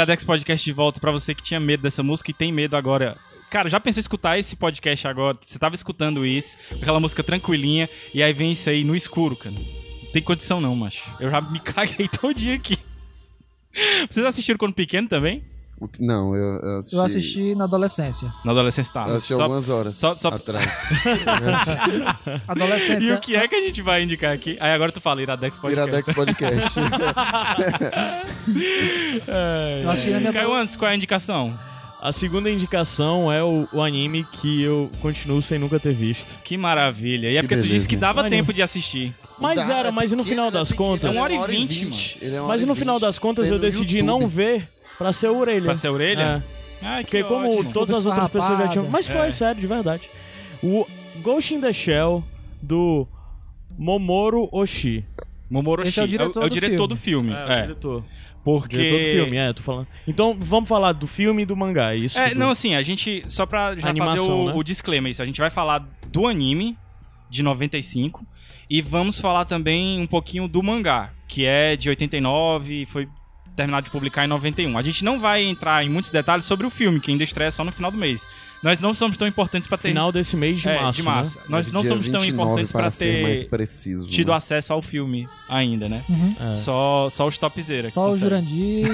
Speaker 1: Iradex Podcast de volta pra você que tinha medo dessa música e tem medo agora. Cara, já pensou em escutar esse podcast agora? Você tava escutando isso, aquela música tranquilinha, e aí vem isso aí no escuro, cara. Não tem condição não, macho. Eu já me caguei todo dia aqui. Vocês assistiram quando pequeno também?
Speaker 4: O que- Não, eu, eu assisti.
Speaker 3: Eu assisti na adolescência.
Speaker 1: Na adolescência tá.
Speaker 4: Eu assisti
Speaker 1: Só-
Speaker 4: algumas horas
Speaker 1: só- só-
Speaker 4: atrás.
Speaker 3: Adolescência.
Speaker 1: E o que é que a gente vai indicar aqui? Aí agora tu fala, Iradex Podcast.
Speaker 4: Iradex Podcast.
Speaker 3: Eu assisti na minha
Speaker 1: Caio antes, qual é a indicação?
Speaker 2: A segunda indicação é o, o anime que eu continuo sem nunca ter visto.
Speaker 1: Que maravilha. E é
Speaker 4: Que
Speaker 1: porque tu
Speaker 4: beleza.
Speaker 1: disse que dava tempo de assistir.
Speaker 2: Mas
Speaker 4: Dá,
Speaker 2: era,
Speaker 4: é
Speaker 2: mas no final
Speaker 4: é
Speaker 2: das contas.
Speaker 1: É uma hora e vinte,
Speaker 4: ele é
Speaker 2: Mas no final das contas eu decidi
Speaker 4: YouTube.
Speaker 2: não ver pra ser a orelha.
Speaker 1: Pra ser a orelha?
Speaker 2: É.
Speaker 1: Ai, que
Speaker 2: Porque como
Speaker 1: ótimo.
Speaker 2: todas as outras pessoas já tinham. Mas foi,
Speaker 1: É.
Speaker 2: sério, de verdade. O Ghost in the Shell do Momoro Oshii.
Speaker 1: Momoro
Speaker 3: Esse é o
Speaker 1: Oshii.
Speaker 3: diretor
Speaker 1: é o
Speaker 3: do filme.
Speaker 1: do filme.
Speaker 2: É, o
Speaker 1: É,
Speaker 2: diretor.
Speaker 1: porque...
Speaker 2: Diretor do filme, é, tô falando. Então vamos falar do filme e do mangá, é isso?
Speaker 1: É,
Speaker 2: do-
Speaker 1: não, assim, a gente, só pra já
Speaker 2: Animação,
Speaker 1: fazer o,
Speaker 2: né?
Speaker 1: o disclaimer, isso, a gente vai falar do anime, de 95. E vamos falar também um pouquinho do mangá, que é de 89 e foi terminado de publicar em 91. A gente não vai entrar em muitos detalhes sobre o filme, que ainda estreia só no final do mês. Nós não somos tão importantes para ter
Speaker 2: Final desse mês de
Speaker 1: é,
Speaker 2: março.
Speaker 1: de março.
Speaker 2: Né?
Speaker 1: Nós não somos tão
Speaker 4: 29
Speaker 1: importantes para ter
Speaker 4: preciso.
Speaker 1: tido
Speaker 4: né?
Speaker 1: acesso ao filme ainda, né?
Speaker 3: Uhum.
Speaker 2: É.
Speaker 1: Só, só os topzera. que
Speaker 3: Só o. Jurandir.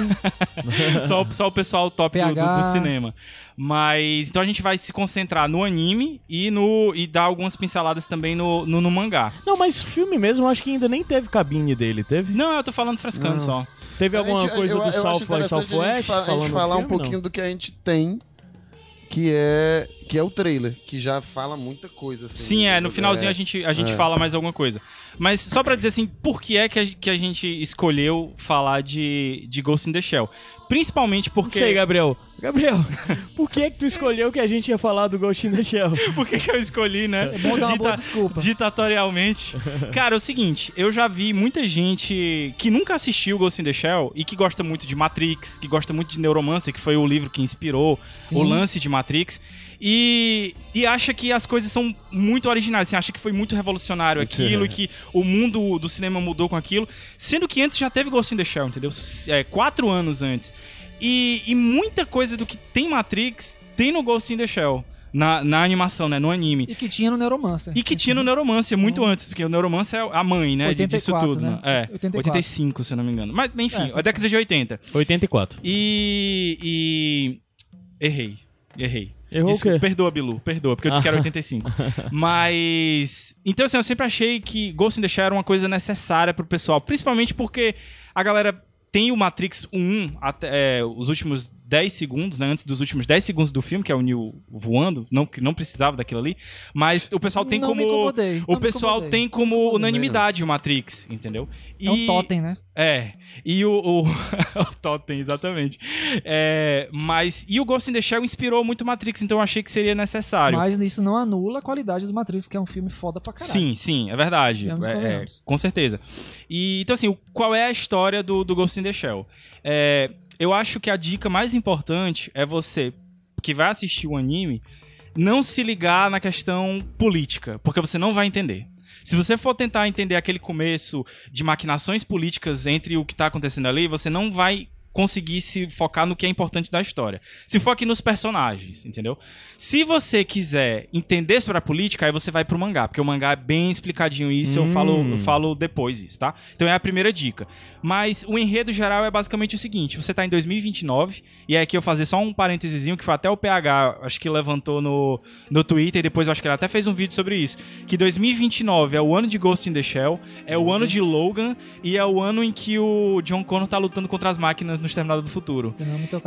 Speaker 1: só, o- só o pessoal top do, do- do cinema. Mas então a gente vai se concentrar no anime e no e dar algumas pinceladas também no, no, no mangá.
Speaker 2: Não, mas filme mesmo, eu acho que ainda nem teve cabine dele, teve?
Speaker 1: Não, eu tô falando frescando
Speaker 4: Não.
Speaker 1: só.
Speaker 2: Teve alguma
Speaker 4: gente-
Speaker 2: coisa
Speaker 4: eu-
Speaker 2: do
Speaker 4: eu
Speaker 2: South by Southwest?
Speaker 4: A gente, fa- a gente falar um
Speaker 2: filme, não?
Speaker 4: pouquinho do que a gente tem, que é que é o trailer, que já fala muita coisa. Assim,
Speaker 1: Sim, é, no finalzinho
Speaker 4: É.
Speaker 1: a gente, a gente
Speaker 4: é.
Speaker 1: fala mais alguma coisa. Mas só pra dizer assim, por que é que a, que a gente escolheu falar de, de Ghost in the Shell? Principalmente porque.
Speaker 2: Sei, Gabriel. Gabriel, por que que tu escolheu que a gente ia falar do Ghost in the Shell?
Speaker 1: Por que, que eu escolhi, né?
Speaker 3: É bom dar uma boa
Speaker 1: Dita-
Speaker 3: desculpa.
Speaker 1: Ditatorialmente. Cara, é o seguinte, eu já vi muita gente que nunca assistiu Ghost in the Shell e que gosta muito de Matrix, que gosta muito de Neuromancer, que foi o livro que inspirou
Speaker 3: Sim.
Speaker 1: o lance de Matrix. E, e acha que as coisas são muito originais, assim, acha que foi muito revolucionário aquilo e que o mundo do cinema mudou com aquilo. Sendo que antes já teve Ghost in the Shell, entendeu? É, quatro anos antes. E, e muita coisa do que tem Matrix tem no Ghost in the Shell. Na, na animação, né? No anime.
Speaker 3: E que tinha no Neuromancer.
Speaker 1: E que tinha no Neuromancer muito antes, porque o Neuromancer é a mãe, né? de- disso
Speaker 3: 84,
Speaker 1: tudo,
Speaker 3: né?
Speaker 1: né? É,
Speaker 3: 84.
Speaker 1: 85, se eu não me engano. Mas, enfim,
Speaker 3: É.
Speaker 1: a década de 80.
Speaker 2: 84.
Speaker 1: E. e... Errei. Errei.
Speaker 2: Errou o quê?
Speaker 1: Perdoa, Bilu, perdoa, porque eu disse que era 85. Mas. Então, assim, eu sempre achei que Ghost in the Shell era uma coisa necessária pro pessoal. Principalmente porque a galera tem o Matrix 1 até é, os últimos 10 segundos, né? Antes dos últimos 10 segundos do filme, que é o Neo voando, não, que não precisava daquilo ali. Mas o pessoal tem
Speaker 3: Não
Speaker 1: como. o pessoal tem como unanimidade o Matrix, entendeu?
Speaker 3: É um totem, né?
Speaker 1: É. E o. O, o Totem, exatamente. É, mas. E o Ghost in the Shell inspirou muito Matrix, então eu achei que seria necessário.
Speaker 3: Mas isso não anula a qualidade do Matrix, que é um filme foda pra caralho.
Speaker 1: Sim, sim, é verdade. É, é, com certeza. E, então, assim, qual é a história do, do Ghost in the Shell? É, eu acho que a dica mais importante é você, que vai assistir o anime, não se ligar na questão política, porque você não vai entender. Se você for tentar entender aquele começo de maquinações políticas entre o que está acontecendo ali, você não vai conseguir se focar no que é importante da história. Se foque nos personagens, entendeu? Se você quiser entender sobre a política, aí você vai pro mangá, porque o mangá é bem explicadinho isso, eu
Speaker 2: Hum.
Speaker 1: falo, eu falo depois isso, tá? Então é a primeira dica. Mas o enredo geral é basicamente o seguinte, você tá em 2029, e é aqui eu fazer só um parênteses que foi até o PH, acho que levantou no, no Twitter, e depois eu acho que ele até fez um vídeo sobre isso, que 2029 é o ano de Ghost in the Shell, é o ano de Logan, e é o ano em que o John Connor tá lutando contra as máquinas no Exterminador do Futuro.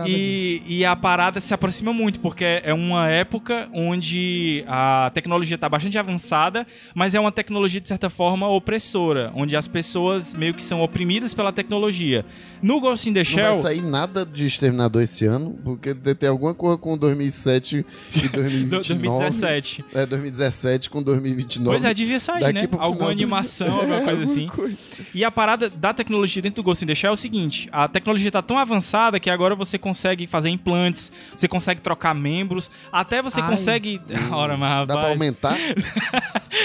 Speaker 1: E, e a parada se aproxima muito, porque é uma época onde a tecnologia está bastante avançada, mas é uma tecnologia, de certa forma, opressora, onde as pessoas meio que são oprimidas pela tecnologia. No Ghost in the
Speaker 4: Não
Speaker 1: Shell.
Speaker 4: vai sair nada de Exterminador esse ano, porque ter alguma coisa com 2007 e 2029.
Speaker 1: do- 2017.
Speaker 4: É, 2017 com 2029.
Speaker 1: Pois é, devia sair,
Speaker 4: Daqui
Speaker 1: né? Alguma
Speaker 4: do-
Speaker 1: animação, alguma
Speaker 4: É,
Speaker 1: coisa
Speaker 4: alguma
Speaker 1: assim.
Speaker 4: coisa.
Speaker 1: E a parada da tecnologia dentro do Ghost in the Shell é o seguinte: a tecnologia tá tão avançada que agora você consegue fazer implantes, você consegue trocar membros, até você
Speaker 3: Ai.
Speaker 1: consegue. Ora, mas
Speaker 4: Dá pra
Speaker 1: rapaz,
Speaker 4: aumentar?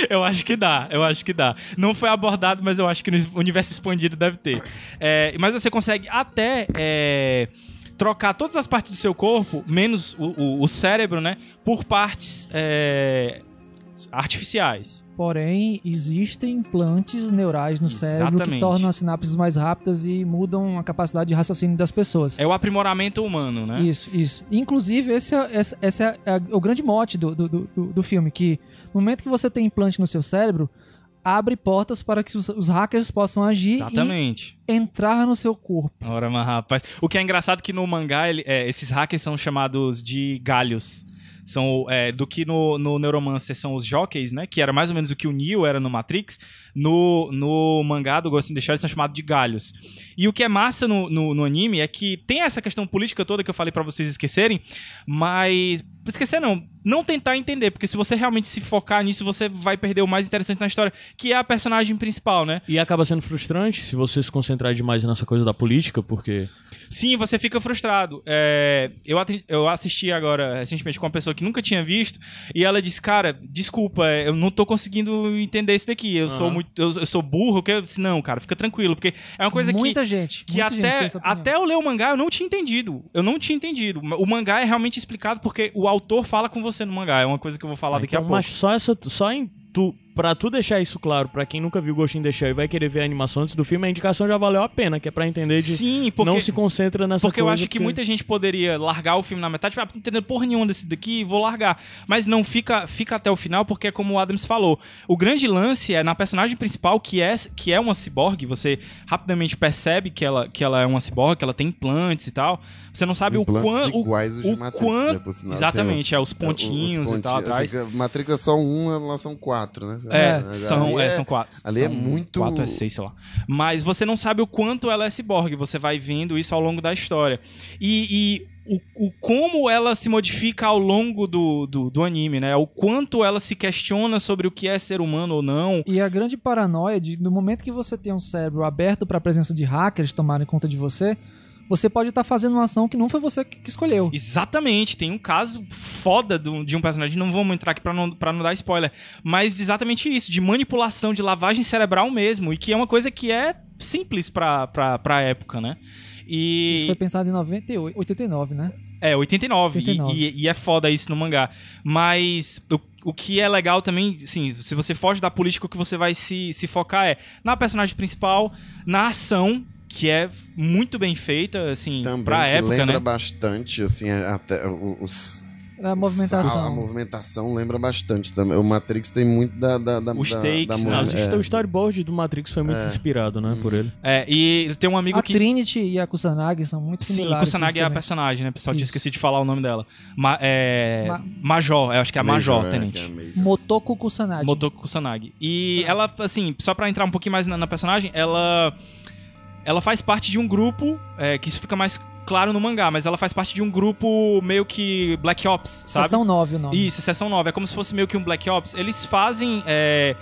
Speaker 1: eu acho que dá, eu acho que dá. Não foi abordado, mas eu acho que no universo expandido deve ter. É, mas você consegue até. é, trocar todas as partes do seu corpo, menos o, o- o cérebro, né? Por partes é, artificiais.
Speaker 3: Porém, existem implantes neurais no cérebro que
Speaker 1: Exatamente.
Speaker 3: tornam as sinapses mais rápidas e mudam a capacidade de raciocínio das pessoas.
Speaker 1: É o aprimoramento humano, né?
Speaker 3: Isso, isso. Inclusive, esse é, esse, é a- o grande mote do, do, do, do filme, que no momento que você tem implante no seu cérebro, abre portas para que os, os hackers possam agir
Speaker 1: Exatamente.
Speaker 3: e entrar no seu corpo.
Speaker 1: Ora, mas rapaz. O que é engraçado é que no mangá, ele- é, esses hackers são chamados de galhos. São, é, do que no, no Neuromancer são os jockeys, né? Que era mais ou menos o que o Neo era no Matrix. No, no mangá do Ghost in the Shell eles são chamados de galhos. E o que é massa no, no, no anime é que tem essa questão política toda que eu falei pra vocês esquecerem, mas. Esquecer não, não tentar entender, porque se você realmente se focar nisso, você vai perder o mais interessante na história, que é a personagem principal, né?
Speaker 2: E acaba sendo frustrante se você se concentrar demais nessa coisa da política, porque.
Speaker 1: Sim, você fica frustrado. É, eu, eu assisti agora, recentemente, com uma pessoa que nunca tinha visto, e ela disse, cara, desculpa, eu não tô conseguindo entender isso daqui. Eu sou
Speaker 2: Aham.
Speaker 1: Muito. Eu, eu sou burro, que eu disse, não, cara, fica tranquilo, porque é uma coisa
Speaker 3: muita
Speaker 1: que.
Speaker 3: gente.
Speaker 1: Que
Speaker 3: muita gente
Speaker 1: até, até eu ler o mangá eu não tinha entendido. Eu não tinha entendido. O mangá é realmente explicado porque o autor fala com você no mangá. É uma coisa que eu vou falar daqui a
Speaker 2: Então,
Speaker 1: pouco.
Speaker 2: Mas só essa. Só em tu. Pra tu deixar isso claro, pra quem nunca viu Ghost in the Shell e vai querer ver a animação antes do filme, a indicação já valeu a pena, que é pra entender de.
Speaker 1: Sim, porque.
Speaker 2: Não se concentra nessa
Speaker 1: Porque eu
Speaker 2: coisa,
Speaker 1: acho que muita gente poderia largar o filme na metade, tipo, ah, não tô entendendo porra nenhuma desse daqui, vou largar. Mas não, fica, fica até o final, porque é como o Adams falou. O grande lance é na personagem principal, que é, que é uma ciborgue, você rapidamente percebe que ela, que ela é uma ciborgue, que ela tem implantes e tal. Você não sabe o
Speaker 4: Implantes
Speaker 1: quanto.
Speaker 4: iguais de
Speaker 1: o
Speaker 4: Matrix,
Speaker 1: quanto.
Speaker 4: né, por sinal.
Speaker 1: exatamente, é, os
Speaker 4: Assim,
Speaker 1: pontinhos
Speaker 4: os
Speaker 1: e tal
Speaker 4: pontinhos,
Speaker 1: atrás.
Speaker 4: assim, que Matrix é só um, lá são quatro, né?
Speaker 1: É,
Speaker 4: Mas
Speaker 1: são,
Speaker 4: ali
Speaker 1: é, são quatro.
Speaker 4: ali é
Speaker 1: São
Speaker 4: muito-
Speaker 1: Quatro é seis, sei lá. Mas você não sabe o quanto ela é ciborgue. Você vai vendo isso ao longo da história. E, e o, o como ela se modifica ao longo do, do, do anime, né? O quanto ela se questiona sobre o que é ser humano ou não.
Speaker 3: E a grande paranoia de no momento que você tem um cérebro aberto para a presença de hackers tomarem conta de você, você pode estar fazendo uma ação que não foi você que escolheu.
Speaker 1: Exatamente, tem um caso foda do- de um personagem, não vamos entrar aqui pra não, pra não dar spoiler, mas exatamente isso, de manipulação, de lavagem cerebral mesmo, e que é uma coisa que é simples pra, pra, pra época, né? E...
Speaker 3: Isso foi pensado em 98, 89, né?
Speaker 1: É, 89.
Speaker 3: 89.
Speaker 1: E, e- e é foda isso no mangá. Mas o, o que é legal também, sim, se você foge da política, o que você vai se, se focar é na personagem principal, na ação, que é muito bem feita, assim,
Speaker 4: Também
Speaker 1: pra época,
Speaker 4: lembra
Speaker 1: né?
Speaker 4: bastante, assim, até os...
Speaker 3: A movimentação.
Speaker 4: A, a movimentação lembra bastante também. O Matrix tem muito da... da, da
Speaker 1: Os
Speaker 4: da,
Speaker 1: takes,
Speaker 4: da
Speaker 1: né?
Speaker 2: Não,
Speaker 4: mov-
Speaker 2: existe
Speaker 4: é.
Speaker 2: o storyboard do Matrix foi muito inspirado, né, por ele.
Speaker 1: É, e tem um amigo
Speaker 3: A
Speaker 1: que.
Speaker 3: Trinity e a Kusanagi são muito
Speaker 1: Sim,
Speaker 3: similares.
Speaker 1: Kusanagi é a personagem, né? Pessoal, tinha esquecido de falar o nome dela. Ma- é,
Speaker 3: Ma-
Speaker 1: Major, eu acho que é a Major,
Speaker 4: Major, é,
Speaker 1: tenente.
Speaker 4: é Major.
Speaker 3: Motoko Kusanagi.
Speaker 1: Motoko Kusanagi. E ela, assim, só pra entrar um pouquinho mais na, na personagem, ela. Ela faz parte de um grupo, é, que isso fica mais claro no mangá, mas ela faz parte de um grupo meio que Black Ops, sabe?
Speaker 3: Seção 9 o nome.
Speaker 1: Isso, Seção 9. É como se fosse meio que um Black Ops. Eles fazem é,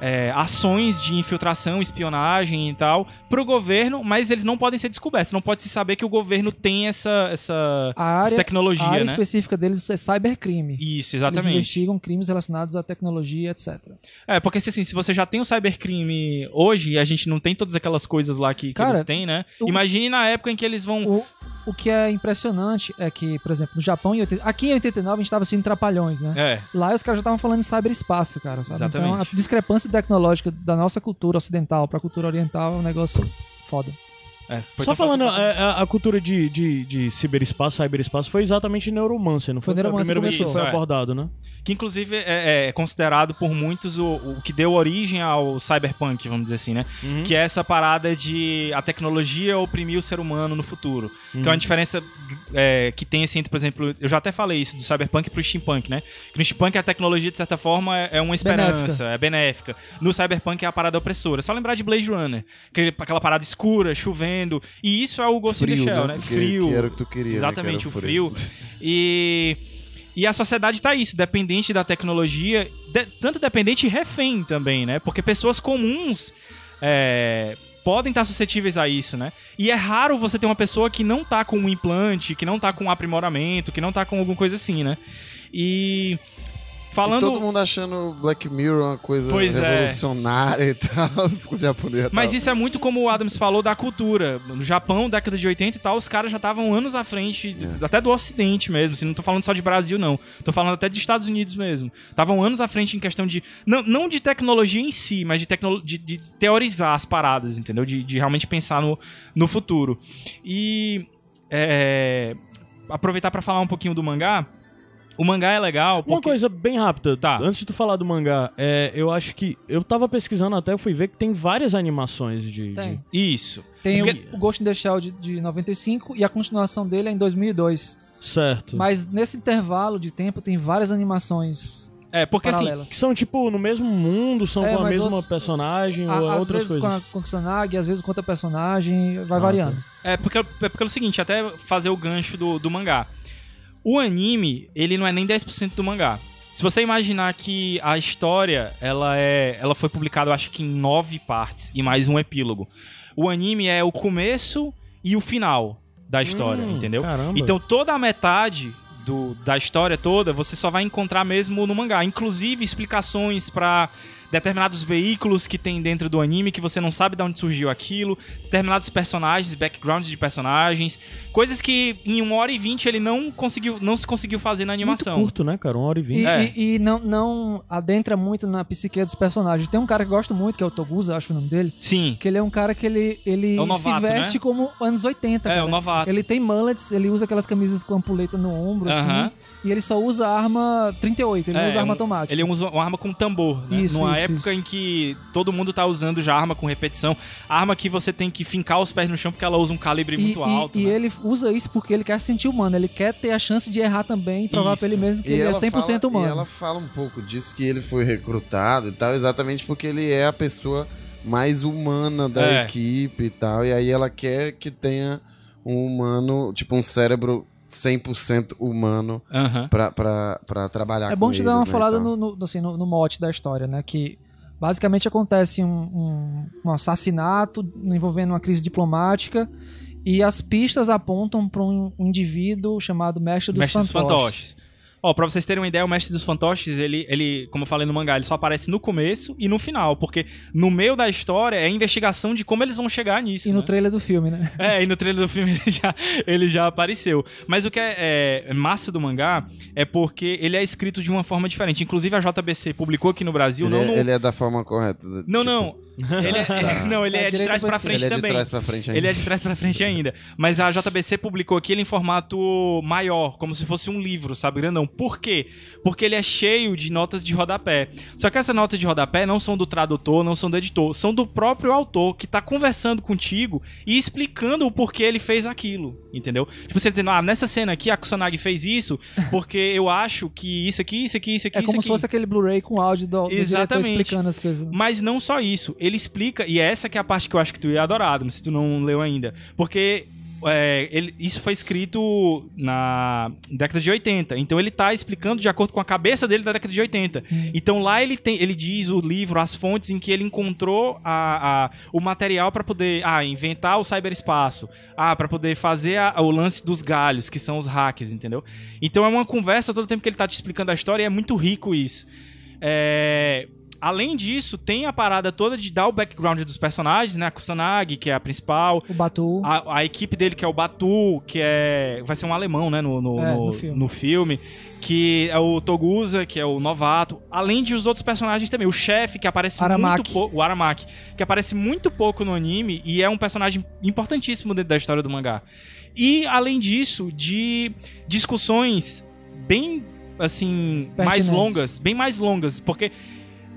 Speaker 1: é, ações de infiltração, espionagem e tal pro governo, mas eles não podem ser descobertos. Não pode se saber que o governo tem essa, essa,
Speaker 3: A
Speaker 1: essa
Speaker 3: área,
Speaker 1: tecnologia,
Speaker 3: a área
Speaker 1: né?
Speaker 3: específica deles é cybercrime.
Speaker 1: Isso,
Speaker 3: Eles
Speaker 1: exatamente.
Speaker 3: investigam crimes relacionados à tecnologia, etc.
Speaker 1: É, porque assim, se você já tem o cybercrime hoje e a gente não tem todas aquelas coisas lá que, que
Speaker 3: Cara,
Speaker 1: eles têm, né?
Speaker 3: o-
Speaker 1: Imagine na época em que eles vão.
Speaker 3: O, o que é impressionante é que, por exemplo, no Japão, em 80 aqui em 89 a gente tava assistindo Trapalhões, né?
Speaker 1: É,
Speaker 3: Lá os caras já estavam falando em cyberespaço, cara. Sabe? Então
Speaker 1: Exatamente.
Speaker 3: a discrepância tecnológica da nossa cultura ocidental pra cultura oriental é um negócio foda.
Speaker 1: É.
Speaker 2: Só falando, é, a, a cultura de, de, de ciberespaço, cyberespaço, foi exatamente Neuromancer, não foi?
Speaker 3: Foi Neuromancer
Speaker 2: a primeira vez que foi
Speaker 1: É.
Speaker 2: abordado, né?
Speaker 1: Que inclusive é, é considerado por muitos o, o que deu origem ao cyberpunk, vamos dizer assim, né?
Speaker 2: Uhum.
Speaker 1: Que é essa parada de a tecnologia oprimir o ser humano no futuro. Que é uma diferença é, que tem, assim, entre, por exemplo, eu já até falei isso, do cyberpunk pro steampunk, né? Que no steampunk a tecnologia, de certa forma, é é uma esperança,
Speaker 3: Benéfica.
Speaker 1: é benéfica. No cyberpunk é a parada opressora. É só lembrar de Blade Runner. Aquela parada escura, chovendo. E isso é o Ghost in the
Speaker 4: Frio,
Speaker 1: Shell,
Speaker 4: né?
Speaker 1: né?
Speaker 4: Que-
Speaker 1: Frio.
Speaker 4: que era o que tu queria, né?
Speaker 1: Exatamente,
Speaker 4: Que era
Speaker 1: o frio. E... E a sociedade tá isso, dependente da tecnologia, de- tanto dependente e refém também, né? Porque pessoas comuns é, podem estar suscetíveis a isso, né? E é raro você ter uma pessoa que não tá com um implante, que não tá com um aprimoramento, que não tá com alguma coisa assim, né? E
Speaker 4: E
Speaker 1: falando
Speaker 4: todo mundo achando Black Mirror uma coisa
Speaker 1: Pois é.
Speaker 4: revolucionária e tal. Os japoneses.
Speaker 1: Mas isso é muito como o Adams falou da cultura. No Japão, década de 80 e tal, os caras já estavam anos à frente,
Speaker 4: É.
Speaker 1: até do Ocidente mesmo. Assim, não tô falando só de Brasil, não. Tô falando até dos Estados Unidos mesmo. Estavam anos à frente em questão de. Não, não de tecnologia em si, mas de, tecno, de, de teorizar as paradas, entendeu? De, de realmente pensar no, no futuro. E. é, aproveitar pra falar um pouquinho do mangá. O mangá é legal.
Speaker 2: Uma
Speaker 1: Porque...
Speaker 2: coisa bem rápida,
Speaker 1: Tá.
Speaker 2: antes de tu falar do mangá, é, eu acho que. Eu tava pesquisando até, eu fui ver que tem várias animações de.
Speaker 3: Tem.
Speaker 2: de-
Speaker 1: Isso.
Speaker 3: Tem
Speaker 1: Porque-
Speaker 3: o, o Ghost in the Shell de, de 95 e a continuação dele é em 2002.
Speaker 2: Certo.
Speaker 3: Mas nesse intervalo de tempo tem várias animações
Speaker 1: É, porque assim,
Speaker 3: paralelas.
Speaker 2: Que são, tipo, no mesmo mundo, são
Speaker 3: É,
Speaker 2: com a mesma
Speaker 3: outros-
Speaker 2: personagem
Speaker 3: A-
Speaker 2: ou
Speaker 3: às
Speaker 2: outras
Speaker 3: vezes
Speaker 2: coisas.
Speaker 3: com a, com a Kusanagi, às vezes com outra personagem, vai
Speaker 2: Ah,
Speaker 3: variando.
Speaker 1: É porque, é porque é o seguinte, até fazer o gancho do, do mangá. O anime, ele não é nem 10% do mangá. Se você imaginar que a história, ela é, ela foi publicada, eu acho que em nove partes e mais um epílogo. O anime é o começo e o final da história,
Speaker 2: Hum,
Speaker 1: entendeu?
Speaker 2: caramba.
Speaker 1: Então toda a metade do, da história toda você só vai encontrar mesmo no mangá, inclusive explicações pra determinados veículos que tem dentro do anime que você não sabe de onde surgiu aquilo, determinados personagens, backgrounds de personagens, coisas que em uma hora e vinte ele não conseguiu, não se conseguiu fazer na
Speaker 2: Muito
Speaker 1: animação.
Speaker 2: curto, né, cara? Uma hora e
Speaker 3: E,
Speaker 2: vinte.
Speaker 1: É.
Speaker 3: e- e não, não adentra muito na psique dos personagens. Tem um cara que eu gosto muito, que é o Togusa, acho o nome dele,
Speaker 1: Sim.
Speaker 3: que ele é um cara que ele, ele
Speaker 1: É novato,
Speaker 3: se veste
Speaker 1: né?
Speaker 3: como anos 80.
Speaker 1: É,
Speaker 3: cara.
Speaker 1: o novato.
Speaker 3: Ele tem mullets, ele usa aquelas camisas com ampuleta no ombro,
Speaker 1: Aham.
Speaker 3: assim, e ele só usa arma 38, ele não
Speaker 1: É,
Speaker 3: usa arma
Speaker 1: um-
Speaker 3: automática.
Speaker 1: Ele usa uma arma com tambor, né?
Speaker 3: Isso,
Speaker 1: Numa
Speaker 3: isso,
Speaker 1: época
Speaker 3: isso.
Speaker 1: em que todo mundo tá usando já arma com repetição, arma que você tem que fincar os pés no chão porque ela usa um calibre
Speaker 3: E,
Speaker 1: muito
Speaker 3: e-
Speaker 1: alto.
Speaker 3: e
Speaker 1: né?
Speaker 3: ele usa isso porque ele quer sentir humano, ele quer ter a chance de errar também e provar
Speaker 1: Isso.
Speaker 3: pra ele mesmo que ele é
Speaker 4: ela
Speaker 3: 100%
Speaker 4: fala,
Speaker 3: humano.
Speaker 4: E ela fala um pouco disso, que ele foi recrutado e tal, exatamente porque ele é a pessoa mais humana da
Speaker 1: É.
Speaker 4: equipe e tal. E aí ela quer que tenha um humano, tipo um cérebro 100% humano
Speaker 1: Aham.
Speaker 4: pra, pra, pra trabalhar
Speaker 3: É bom te dar uma
Speaker 4: né,
Speaker 3: falada
Speaker 4: e tal.
Speaker 3: no, no, assim, no, no mote da história, né? Que basicamente acontece um, um, um assassinato envolvendo uma crise diplomática e as pistas apontam para um indivíduo chamado Mestre dos
Speaker 1: Mestre dos
Speaker 3: Fantoches.
Speaker 1: Fantoches. Ó, pra vocês terem uma ideia, o Mestre dos Fantoches, ele, ele, como eu falei no mangá, ele só aparece no começo e no final, porque no meio da história é a investigação de como eles vão chegar nisso.
Speaker 3: E no
Speaker 1: né?
Speaker 3: trailer do filme, né?
Speaker 1: É, e no trailer do filme ele já, ele já apareceu. Mas o que é, é massa do mangá é porque ele é escrito de uma forma diferente. Inclusive a JBC publicou aqui no Brasil,
Speaker 4: Ele,
Speaker 1: não
Speaker 4: é,
Speaker 1: no...
Speaker 4: ele é da forma correta.
Speaker 1: Não,
Speaker 4: tipo,
Speaker 1: não. Ele é, não, ele
Speaker 3: É,
Speaker 1: é, de trás
Speaker 3: pra
Speaker 1: frente
Speaker 4: Ele é de
Speaker 1: também.
Speaker 4: trás pra frente ainda.
Speaker 1: Ele é de trás pra frente ainda. Mas a JBC publicou aqui ele em formato maior, como se fosse um livro, sabe, grandão. Por quê? Porque ele é cheio de notas de rodapé. Só que essas notas de rodapé não são do tradutor, não são do editor, são do próprio autor que tá conversando contigo e explicando o porquê ele fez aquilo, entendeu? Tipo, você dizendo, ah, nessa cena aqui a Kusanagi fez isso porque eu acho que isso aqui, isso aqui, isso aqui,
Speaker 3: É
Speaker 1: isso
Speaker 3: como
Speaker 1: aqui.
Speaker 3: se fosse aquele Blu-ray com áudio do, do diretor
Speaker 1: Exatamente.
Speaker 3: explicando as coisas. né?
Speaker 1: Mas não só isso, ele explica, e essa que é a parte que eu acho que tu ia adorar, Adam, se tu não leu ainda. Porque é, ele- isso foi escrito na década de 80. Então ele tá explicando de acordo com a cabeça dele da década de 80. Então lá ele tem, ele diz o livro, as fontes em que ele encontrou a, a- o material para poder ah, inventar o cyberespaço, ah, para poder fazer a- o lance dos galhos, que são os hackers, entendeu? Então é uma conversa todo tempo que ele tá te explicando a história e é muito rico isso. É, Além disso, tem a parada toda de dar o background dos personagens, né? A Kusanagi, que é a principal.
Speaker 3: O Batu.
Speaker 1: A, a equipe dele, que é o Batu, que é. Vai ser um alemão, né? No, no,
Speaker 3: É,
Speaker 1: no-
Speaker 3: no filme.
Speaker 1: no filme. Que é o Togusa, que é o novato. Além de os outros personagens também. O chefe, que aparece
Speaker 3: Aramaki.
Speaker 1: muito pouco. O Aramaki. Que aparece muito pouco no anime e é um personagem importantíssimo dentro da história do mangá. E, além disso, de discussões bem, assim, mais longas. Bem mais longas. Porque.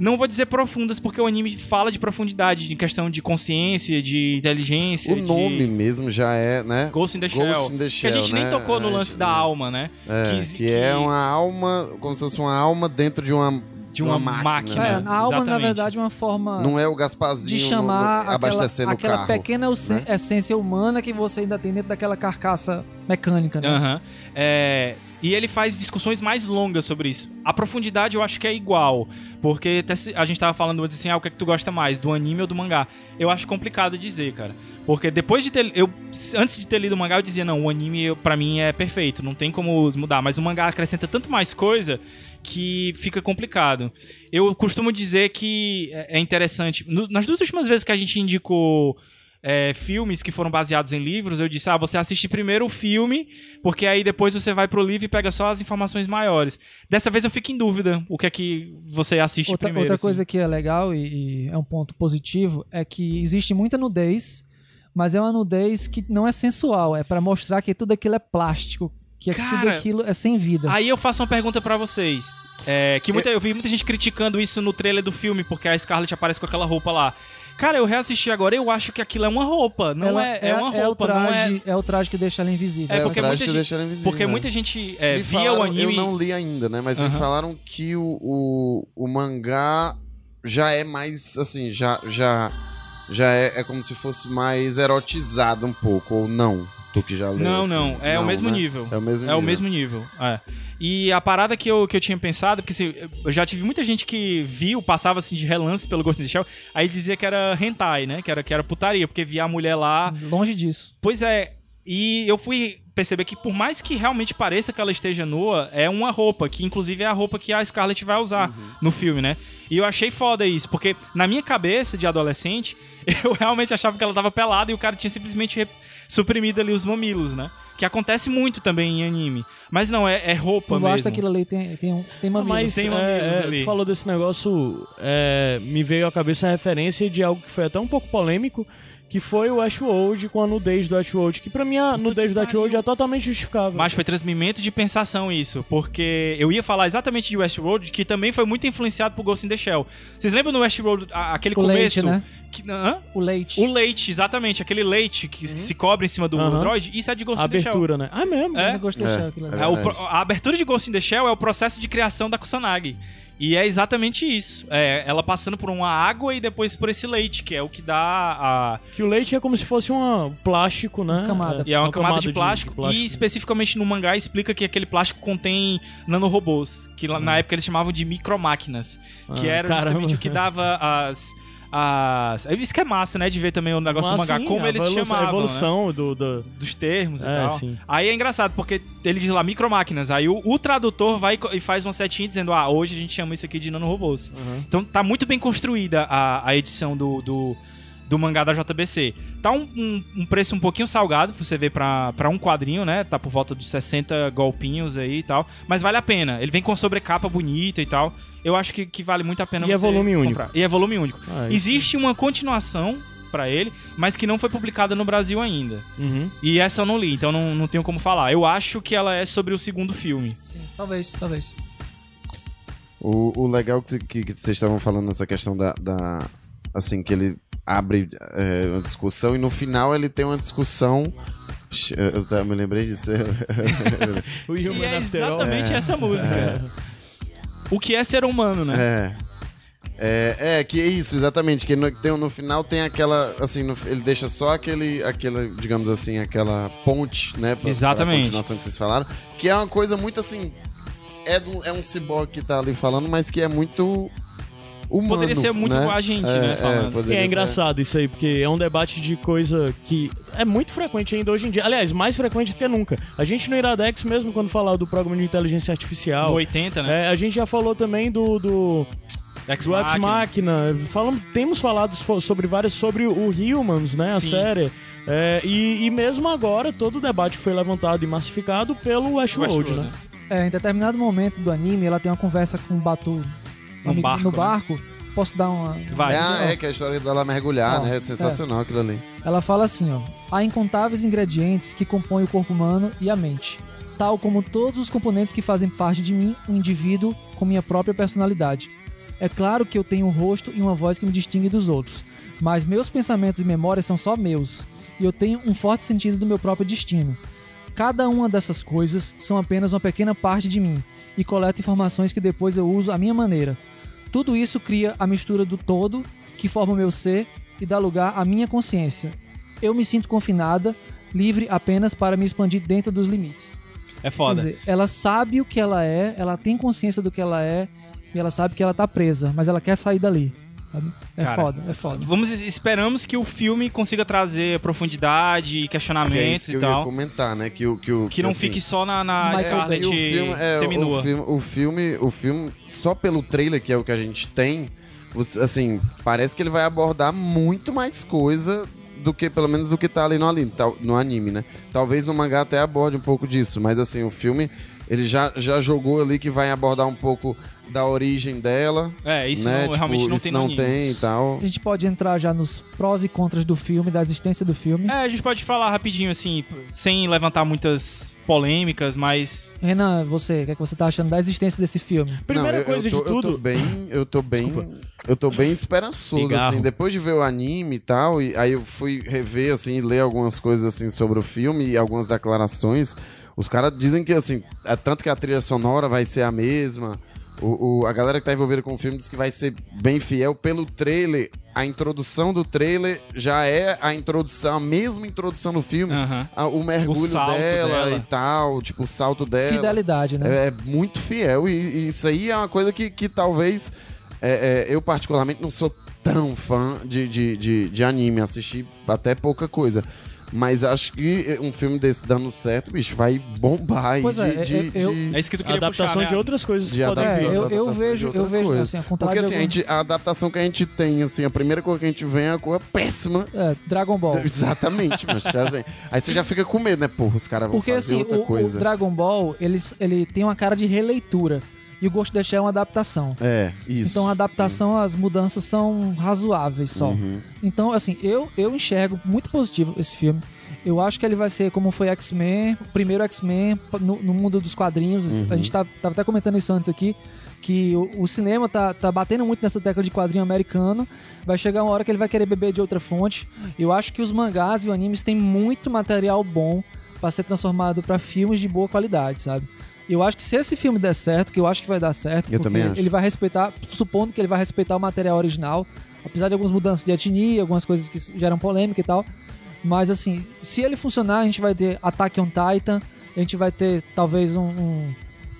Speaker 1: Não vou dizer profundas, porque o anime fala de profundidade, em questão de consciência, de inteligência.
Speaker 4: O
Speaker 1: de-
Speaker 4: nome mesmo já é, né?
Speaker 1: Ghost in the Shell.
Speaker 4: Ghost in the
Speaker 1: que a
Speaker 4: Shell,
Speaker 1: gente nem
Speaker 4: né?
Speaker 1: tocou no
Speaker 4: É,
Speaker 1: lance da alma, né?
Speaker 4: É,
Speaker 1: que-
Speaker 4: que, é
Speaker 1: que-
Speaker 4: uma alma, como se fosse uma alma dentro de uma,
Speaker 1: De uma máquina.
Speaker 4: né?
Speaker 3: É, a alma, na
Speaker 1: Exatamente.
Speaker 3: verdade, é uma forma
Speaker 4: Não é o Gasparzinho
Speaker 3: de
Speaker 4: no-
Speaker 3: chamar
Speaker 4: no- abastecendo
Speaker 3: aquela,
Speaker 4: o
Speaker 3: aquela pequena
Speaker 4: né?
Speaker 3: essência humana que você ainda tem dentro daquela carcaça mecânica, né?
Speaker 1: Aham. É, e ele faz discussões mais longas sobre isso. A profundidade eu acho que é igual. Porque até a gente tava falando antes assim, ah, o que é que tu gosta mais, do anime ou do mangá? Eu acho complicado dizer, cara. Porque depois de ter. Eu, antes de ter lido o mangá, eu dizia, não, o anime pra mim é perfeito, não tem como mudar. Mas o mangá acrescenta tanto mais coisa que fica complicado. Eu costumo dizer que é é interessante. no- nas duas últimas vezes que a gente indicou é, filmes que foram baseados em livros, eu disse, ah, você assiste primeiro o filme, porque aí depois você vai pro livro e pega só as informações maiores. Dessa vez eu fico em dúvida o que é que você assiste
Speaker 3: Outra,
Speaker 1: primeiro.
Speaker 3: outra
Speaker 1: assim.
Speaker 3: coisa que é legal e, e é um ponto positivo é que existe muita nudez, mas é uma nudez que não é sensual, é pra mostrar que tudo aquilo é plástico, que
Speaker 1: Cara,
Speaker 3: tudo aquilo é sem vida.
Speaker 1: Aí eu faço uma pergunta pra vocês. É, que muita, eu vi muita gente criticando isso no trailer do filme, porque a Scarlett aparece com aquela roupa lá. Cara, eu reassisti agora eu acho que aquilo é uma roupa. Não
Speaker 3: Ela
Speaker 1: é, é, uma
Speaker 3: é
Speaker 1: roupa,
Speaker 3: o
Speaker 1: não é.
Speaker 3: traje, é... o traje que deixa ela invisível.
Speaker 1: É,
Speaker 4: É,
Speaker 1: porque
Speaker 4: o traje
Speaker 1: muita
Speaker 4: que
Speaker 1: gente-
Speaker 4: deixa ela invisível.
Speaker 1: Porque
Speaker 4: né?
Speaker 1: muita gente é,
Speaker 4: Me
Speaker 1: via
Speaker 4: falaram-
Speaker 1: o anime.
Speaker 4: Eu não li ainda, né? Mas me
Speaker 1: Aham.
Speaker 4: falaram que o, o, o mangá já é mais, assim, já, já, já é, é como se fosse mais erotizado um pouco, ou não? Tu que já leu.
Speaker 1: Não,
Speaker 4: assim.
Speaker 1: não, é o mesmo
Speaker 4: né?
Speaker 1: nível.
Speaker 4: É o mesmo
Speaker 1: É
Speaker 4: nível.
Speaker 1: o mesmo nível. É. E a parada que eu, que eu tinha pensado, porque assim, eu já tive muita gente que viu, passava assim de relance pelo Ghost in the Shell, aí dizia que era hentai, né? Que era, que era putaria, porque via a mulher lá.
Speaker 3: Longe disso.
Speaker 1: Pois é, e eu fui perceber que por mais que realmente pareça que ela esteja nua, é uma roupa, que inclusive é a roupa que a Scarlett vai usar
Speaker 4: Uhum.
Speaker 1: no filme, né? E eu achei foda isso, porque na minha cabeça de adolescente, eu realmente achava que ela tava pelada e o cara tinha simplesmente suprimido ali os mamilos, né? Que acontece muito também em anime. Mas não, é, é roupa mesmo.
Speaker 3: baixo daquilo ali tem, tem, tem mamilos.
Speaker 2: Mas
Speaker 1: Tem
Speaker 2: é,
Speaker 1: mamilos
Speaker 2: é,
Speaker 1: ali.
Speaker 2: tu falou desse negócio, é, me veio à cabeça a referência de algo que foi até um pouco polêmico, que foi o Ashworld com a nudez do Ashworld, que pra mim a nudez do Ashworld é totalmente justificável.
Speaker 1: Mas foi transmimento de pensação isso, porque eu ia falar exatamente de Westworld, que também foi muito influenciado por Ghost in the Shell. Vocês lembram no Westworld, aquele
Speaker 3: O
Speaker 1: começo?
Speaker 3: leite, né?
Speaker 1: Que, hã?
Speaker 3: O leite.
Speaker 1: O leite, exatamente, aquele leite que se cobre em cima do
Speaker 2: Aham.
Speaker 1: Android, isso é de Ghost
Speaker 2: a
Speaker 1: in the Shell.
Speaker 2: abertura, né? Ah, mesmo?
Speaker 1: É?
Speaker 4: É,
Speaker 3: de achar aquilo ali.
Speaker 4: é
Speaker 1: É o a abertura de Ghost in the Shell é o processo de criação da Kusanagi. E é exatamente isso. É, ela passando por uma água e depois por esse leite, que é o que dá a.
Speaker 2: Que o leite é como se fosse um plástico, né?
Speaker 3: Uma camada.
Speaker 1: E é uma, camada, de, plástico, E especificamente no mangá explica que aquele plástico contém nanorobôs. Que lá, na época eles chamavam de micromáquinas. que
Speaker 2: Ah,
Speaker 1: era
Speaker 2: caramba.
Speaker 1: justamente o que dava as. As... Isso que é massa, né? De ver também o negócio do
Speaker 2: Mas,
Speaker 1: mangá.
Speaker 2: sim,
Speaker 1: como eles
Speaker 2: evolu-
Speaker 1: chamavam.
Speaker 2: A
Speaker 1: né?
Speaker 2: evolução do, do...
Speaker 1: dos termos e
Speaker 2: É,
Speaker 1: tal.
Speaker 2: sim.
Speaker 1: Aí é engraçado, porque ele diz lá micromáquinas. Aí o, o tradutor vai e e faz uma setinha dizendo: Ah, hoje a gente chama isso aqui de nanorobôs.
Speaker 2: Uhum.
Speaker 1: Então tá muito bem construída a, a edição do, do, do mangá da JBC. Tá um, um, um preço um pouquinho salgado, pra você ver pra, pra um quadrinho, né? Tá por volta dos 60 golpinhos aí e tal. Mas vale a pena. Ele vem com sobrecapa bonita e tal. Eu acho que, que vale muito a pena
Speaker 2: E é
Speaker 1: você
Speaker 2: volume único.
Speaker 1: comprar. E é volume único.
Speaker 2: Ah.
Speaker 1: Existe uma continuação pra ele, mas que não foi publicada no Brasil ainda.
Speaker 2: Uhum.
Speaker 1: E essa eu não li, então não, não tenho como falar. Eu acho que ela é sobre o segundo filme.
Speaker 3: Sim, talvez, talvez.
Speaker 4: O, o legal que, que, que vocês estavam falando nessa questão da, da- assim, que ele abre é, uma discussão e no final ele tem uma discussão. Eu, eu me lembrei disso.
Speaker 2: O
Speaker 1: E
Speaker 2: Human
Speaker 1: é exatamente essa música. O que é ser humano, né?
Speaker 4: É. É, é, que é isso, exatamente. Que no, tem, no final tem aquela. Assim, no- ele deixa só aquele, aquela, digamos assim, aquela ponte, né? Pra,
Speaker 1: Exatamente.
Speaker 4: Pra continuação que vocês falaram. Que é uma coisa muito assim. É, do, é um ciborgue que tá ali falando, mas que é muito. Humano,
Speaker 1: Poderia ser muito
Speaker 4: né?
Speaker 1: igual a gente,
Speaker 4: É,
Speaker 1: né?
Speaker 4: é,
Speaker 1: Falando.
Speaker 2: E é
Speaker 4: ser.
Speaker 2: engraçado isso aí, porque é um debate de coisa que é muito frequente ainda hoje em dia. Aliás, mais frequente do que nunca. A gente no Iradex, mesmo quando falar do programa de inteligência artificial,
Speaker 1: No 80, né?
Speaker 2: é, a gente já falou também do, do,
Speaker 1: Ex
Speaker 2: do Ex Machina. Falamos, temos falado sobre várias, sobre o Humans, né? A
Speaker 1: Sim.
Speaker 2: série. É, e, e mesmo agora, todo o debate foi levantado e massificado pelo Westworld,
Speaker 1: Westworld,
Speaker 2: né?
Speaker 3: É, em determinado momento do anime, ela tem uma conversa com o Batu Amigo-
Speaker 1: barco,
Speaker 3: no
Speaker 1: né?
Speaker 3: barco. Posso dar uma.
Speaker 1: Vai.
Speaker 4: É, ah, é que é a história dela mergulhar, né? É sensacional aquilo ali.
Speaker 3: Ela fala assim, ó: há incontáveis ingredientes que compõem o corpo humano e a mente, tal como todos os componentes que fazem parte de mim, um indivíduo com minha própria personalidade. É claro que eu tenho um rosto e uma voz que me distingue dos outros, mas meus pensamentos e memórias são só meus, e eu tenho um forte sentido do meu próprio destino. Cada uma dessas coisas são apenas uma pequena parte de mim e coleta informações que depois eu uso à minha maneira. Tudo isso cria a mistura do todo que forma o meu ser e dá lugar à minha consciência. Eu me sinto confinada, livre apenas para me expandir dentro dos limites.
Speaker 1: É foda.
Speaker 3: Quer dizer, ela sabe o que ela é, ela tem consciência do que ela é e ela sabe que ela tá presa, mas ela quer sair dali. Sabe? É
Speaker 1: Cara,
Speaker 3: foda, é foda.
Speaker 1: Vamos esperamos que o filme consiga trazer profundidade,
Speaker 4: Que é
Speaker 1: questionamentos
Speaker 4: que
Speaker 1: e
Speaker 4: eu ia
Speaker 1: tal.
Speaker 4: comentar, né? Que, o- que, o-
Speaker 1: Que não
Speaker 4: assim,
Speaker 1: fique só na, na
Speaker 4: E o filme, é,
Speaker 1: seminua.
Speaker 4: o filme, o filme, o filme, só pelo trailer que é o que a gente tem, assim, parece que ele vai abordar muito mais coisa do que, pelo menos, do que tá ali no, ali- tal- no anime, né? Talvez no mangá até aborde um pouco disso, mas assim, o filme, ele já, já jogou ali que vai abordar um pouco da origem dela.
Speaker 1: É, isso
Speaker 4: né?
Speaker 1: não, realmente não
Speaker 4: isso
Speaker 1: tem
Speaker 4: não tem e tal.
Speaker 3: A gente pode entrar já nos prós e contras do filme, da existência do filme.
Speaker 1: É, a gente pode falar rapidinho, assim, sem levantar muitas polêmicas, mas.
Speaker 3: Renan, você, o que, é que você tá achando da existência desse filme?
Speaker 2: Primeira
Speaker 4: Não, eu-
Speaker 2: coisa
Speaker 4: eu tô,
Speaker 2: de
Speaker 4: Eu tô
Speaker 2: tudo.
Speaker 4: bem, eu tô bem, eu tô bem esperançoso
Speaker 2: Pigarro.
Speaker 4: assim, depois de ver o anime e tal, e aí eu fui rever assim, e ler algumas coisas assim sobre o filme e algumas declarações. Os caras dizem que assim, é tanto que a trilha sonora vai ser a mesma. O, o- a galera que tá envolvida com o filme diz que vai ser bem fiel pelo trailer. A introdução do trailer já é a introdução, a mesma introdução do filme. A- o mergulho
Speaker 1: O
Speaker 4: dela,
Speaker 1: dela.
Speaker 4: e tal, tipo, o salto dela.
Speaker 3: Fidelidade, né?
Speaker 4: É, é muito fiel e, e isso aí é uma coisa que, que talvez é, é, eu particularmente não sou tão fã de, de, de, de anime, assisti até pouca coisa. Mas acho que um filme desse dando certo, bicho, vai bombar aí
Speaker 3: Pois
Speaker 4: de,
Speaker 3: é,
Speaker 4: de,
Speaker 3: eu- eu-
Speaker 4: de-
Speaker 1: É isso que tu queria
Speaker 2: Adaptação
Speaker 1: puxar, né?
Speaker 2: de outras coisas
Speaker 4: de
Speaker 2: que podem.
Speaker 3: É, eu-
Speaker 4: de
Speaker 3: vejo- eu vejo,
Speaker 4: coisas.
Speaker 3: assim, contrário
Speaker 4: Porque
Speaker 3: de
Speaker 4: assim, a,
Speaker 3: algum-
Speaker 4: gente- a adaptação que a gente tem, assim, a primeira coisa que a gente vê é a coisa péssima.
Speaker 3: É, Dragon Ball.
Speaker 4: Exatamente, mas assim, aí você já fica com medo, né? Porra, os caras vão
Speaker 3: Porque
Speaker 4: fazer
Speaker 3: assim,
Speaker 4: outra
Speaker 3: o, o
Speaker 4: coisa.
Speaker 3: Dragon Ball, ele, ele tem uma cara de releitura. E o Ghost in the Shell é uma adaptação.
Speaker 4: É, isso.
Speaker 3: Então a adaptação, as mudanças são razoáveis só.
Speaker 4: Uhum.
Speaker 3: Então, assim, eu, eu enxergo muito positivo esse filme. Eu acho que ele vai ser como foi X-Men, o primeiro X-Men no, no mundo dos quadrinhos.
Speaker 4: Uhum.
Speaker 3: A gente tá, tava até comentando isso antes aqui, que o, o cinema tá, tá batendo muito nessa tecla de quadrinho americano. Vai chegar uma hora que ele vai querer beber de outra fonte. Eu acho que os mangás e os animes têm muito material bom para ser transformado para filmes de boa qualidade, sabe? Eu acho que se esse filme der certo, que eu acho que vai dar certo,
Speaker 4: Eu
Speaker 3: porque
Speaker 4: também acho.
Speaker 3: ele vai respeitar, supondo que ele vai respeitar o material original, apesar de algumas mudanças de etnia, algumas coisas que geram polêmica e tal. Mas assim, se ele funcionar, a gente vai ter Attack on Titan, a gente vai ter talvez um, um,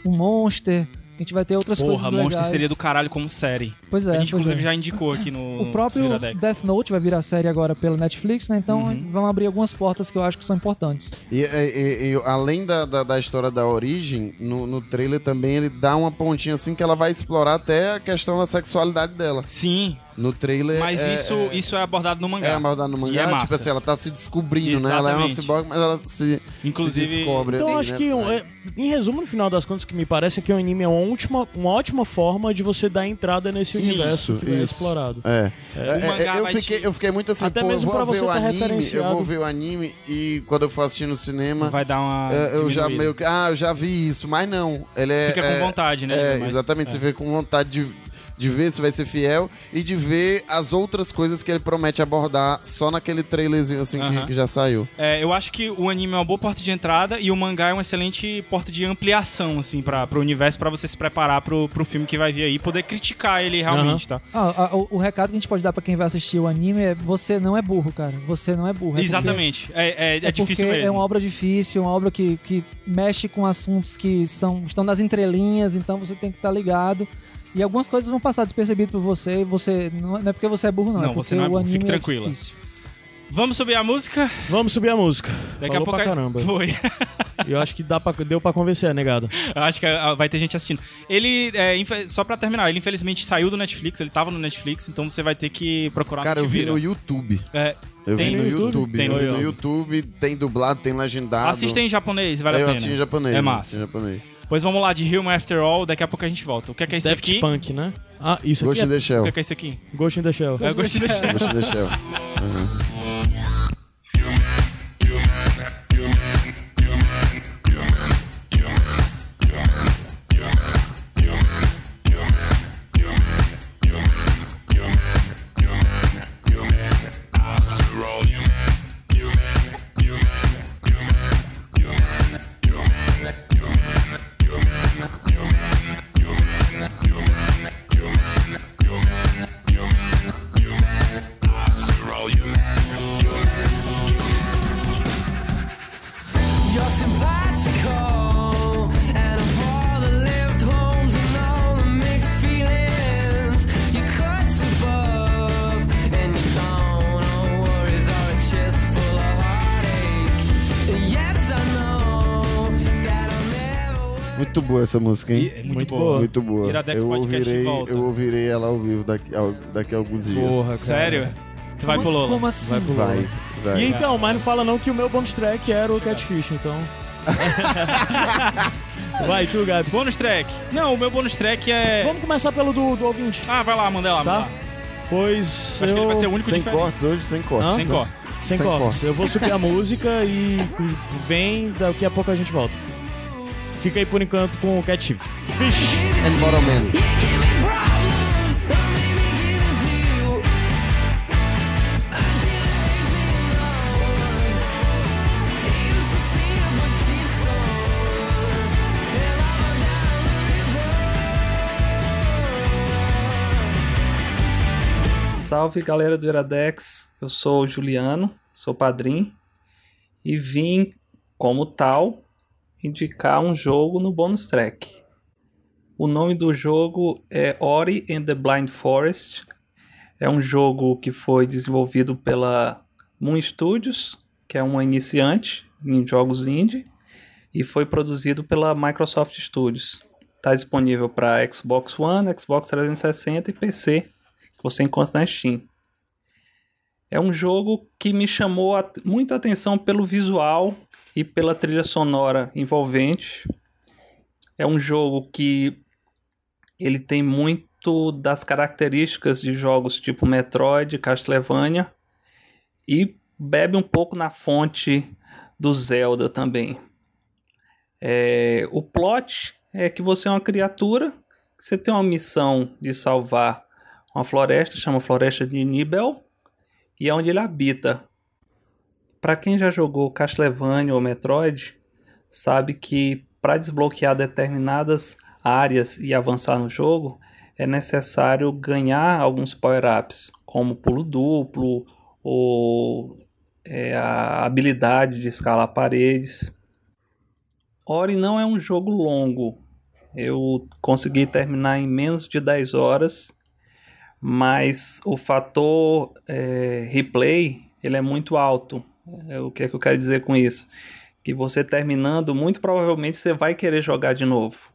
Speaker 3: um Monster, a gente vai ter outras
Speaker 1: Porra,
Speaker 3: coisas
Speaker 1: Monster
Speaker 3: legais.
Speaker 1: seria do caralho como série.
Speaker 3: Pois é,
Speaker 1: a gente, inclusive,
Speaker 3: é.
Speaker 1: já indicou aqui no.
Speaker 3: O próprio. Death Note vai virar série agora pela Netflix, né? Então
Speaker 1: Uhum.
Speaker 3: vão abrir algumas portas que eu acho que são importantes.
Speaker 4: E, e- e- e além da, da, da história da origem, no, no trailer também ele dá uma pontinha assim que ela vai explorar até a questão da sexualidade dela.
Speaker 1: Sim,
Speaker 4: No trailer.
Speaker 1: mas
Speaker 4: é,
Speaker 1: isso,
Speaker 4: é,
Speaker 1: isso é abordado no mangá.
Speaker 4: é abordado no
Speaker 1: E
Speaker 4: mangá.
Speaker 1: é massa.
Speaker 4: tipo assim, ela tá se descobrindo, né? Ela é uma
Speaker 1: Exatamente.
Speaker 4: ciborgue, mas ela se,
Speaker 1: Inclusive,
Speaker 4: se descobre.
Speaker 2: Então
Speaker 4: ali,
Speaker 2: acho
Speaker 4: né?
Speaker 2: que, um- é, em resumo, no final das contas, o que me parece é que o anime é uma, última, uma ótima forma de você dar entrada nesse
Speaker 4: Isso,
Speaker 2: universo que é
Speaker 4: isso.
Speaker 2: explorado.
Speaker 4: É. É,
Speaker 1: mangá
Speaker 4: é, eu, fiquei,
Speaker 1: te-
Speaker 4: eu fiquei muito assim,
Speaker 2: Até
Speaker 4: pô,
Speaker 2: mesmo
Speaker 4: eu vou
Speaker 2: pra
Speaker 4: ver
Speaker 2: você
Speaker 4: o
Speaker 2: tá
Speaker 4: anime, eu vou ver o anime e quando eu for assistir no cinema,
Speaker 1: vai dar uma.
Speaker 4: é, eu já meio que, ah, eu já vi isso, mas não, ele é...
Speaker 1: Fica com
Speaker 4: é-
Speaker 1: vontade, né?
Speaker 4: É,
Speaker 1: Mas-
Speaker 4: exatamente,
Speaker 1: é.
Speaker 4: você fica com vontade de, de ver se vai ser fiel e de ver as outras coisas que ele promete abordar só naquele trailerzinho assim que- que, já saiu.
Speaker 1: É, eu acho que o anime é uma boa porta de entrada e o mangá é uma excelente porta de ampliação, assim, para pro universo, pra você se preparar pro, pro filme que vai vir aí e poder criticar ele realmente, tá?
Speaker 3: Ah, ah, o, o recado que a gente pode dar pra quem vai assistir o anime é: você não é burro, cara. Você não é burro. É porque-
Speaker 1: Exatamente. É, é, é
Speaker 3: É,
Speaker 1: difícil
Speaker 3: porque
Speaker 1: mesmo.
Speaker 3: é uma obra difícil, uma obra que, que mexe com assuntos que são, estão nas entrelinhas, então você tem que estar ligado. E algumas coisas vão passar despercebidas por você, e você não é não é porque você é burro, não.
Speaker 1: Não,
Speaker 3: é porque
Speaker 1: você não é
Speaker 3: o
Speaker 1: burro, fique
Speaker 3: anime
Speaker 1: tranquila.
Speaker 3: é.
Speaker 1: Vamos subir a música?
Speaker 2: Vamos subir a música.
Speaker 1: Daqui
Speaker 2: Falou
Speaker 1: a pouco.
Speaker 2: pra caramba.
Speaker 1: Foi.
Speaker 2: Eu acho que dá pra, deu pra convencer, negado.
Speaker 1: Eu Acho que ah, vai ter gente assistindo. Ele, é, só pra terminar, ele infelizmente saiu do Netflix, ele tava no Netflix, então você vai ter que procurar
Speaker 4: Cara,
Speaker 1: no
Speaker 4: eu vi no YouTube.
Speaker 1: É,
Speaker 4: Eu
Speaker 1: Tem
Speaker 4: vi
Speaker 1: no
Speaker 2: YouTube?
Speaker 4: YouTube.
Speaker 1: Tem
Speaker 4: eu
Speaker 1: no
Speaker 4: vi no
Speaker 2: YouTube.
Speaker 4: YouTube, tem dublado, tem legendado.
Speaker 1: assista em japonês, vale
Speaker 4: eu
Speaker 1: a pena.
Speaker 4: assisti em japonês.
Speaker 1: É
Speaker 4: eu
Speaker 1: massa.
Speaker 4: assisti em japonês.
Speaker 1: Pois vamos lá, de Human After All, daqui a pouco a gente volta. O que é que é isso
Speaker 2: Daft
Speaker 1: aqui?
Speaker 2: Punk, né? Ah, isso
Speaker 4: Ghost in
Speaker 2: aqui
Speaker 4: the
Speaker 1: O
Speaker 4: Shell.
Speaker 1: que é que é isso aqui?
Speaker 2: é Ghost in the Shell.
Speaker 1: É, eu gostei desse.
Speaker 4: Ghost in the Shell.
Speaker 5: You're
Speaker 4: boa essa música, hein?
Speaker 1: É muito,
Speaker 2: Muito
Speaker 1: boa.
Speaker 4: Muito boa.
Speaker 1: Iradex
Speaker 4: Eu
Speaker 1: Podcast
Speaker 4: ouvirei, eu ouvirei ela ao vivo daqui, ao- daqui a alguns dias.
Speaker 2: Porra, cara.
Speaker 1: Sério? Você vai pro Lola?
Speaker 3: Como assim?
Speaker 2: Vai pro
Speaker 4: Vai, vai.
Speaker 2: E então, mas não fala não que o meu bonus track era o Catfish, então... Vai, tu, Gabs.
Speaker 1: Bônus track. Não, o meu bônus track é.
Speaker 2: Vamos começar pelo do, do ouvinte.
Speaker 1: Ah, vai lá, manda lá,
Speaker 2: Tá.
Speaker 1: manda lá.
Speaker 2: Pois
Speaker 1: Acho que ele vai ser o
Speaker 2: eu...
Speaker 1: único
Speaker 4: Sem
Speaker 1: diferente.
Speaker 4: cortes hoje, sem cortes.
Speaker 2: Hã?
Speaker 1: Sem
Speaker 4: né?
Speaker 1: corte.
Speaker 2: Sem,
Speaker 4: Sem
Speaker 2: cortes.
Speaker 4: cortes.
Speaker 2: Eu vou subir a música e vem, daqui a pouco a gente volta. Fica aí por enquanto com o Cat Chief.
Speaker 4: And Bottom Man.
Speaker 6: Salve galera do Iradex, eu sou o Juliano, sou padrinho e vim, como tal, indicar um jogo no bonus track. O nome do jogo é Ori and the Blind Forest. É um jogo que foi desenvolvido pela Moon Studios, que é uma iniciante em jogos indie, e foi produzido pela Microsoft Studios. Está disponível para Xbox One, Xbox 360 e PC que você encontra na Steam. É um jogo que me chamou a- muita atenção pelo visual e pela trilha sonora envolvente. É um jogo que ele tem muito das características de jogos tipo Metroid, Castlevania e bebe um pouco na fonte do Zelda também. É, o plot é que você é uma criatura, você tem uma missão de salvar uma floresta, chama Floresta de Nibel, e é onde ele habita. Para quem já jogou Castlevania ou Metroid, sabe que para desbloquear determinadas áreas e avançar no jogo, é necessário ganhar alguns power-ups, como pulo duplo ou é, a habilidade de escalar paredes. Ori não é um jogo longo. Eu consegui terminar em menos de 10 horas mas o fator é, replay ele é muito alto. É, o que é que eu quero dizer com isso? Que você terminando, muito provavelmente você vai querer jogar de novo.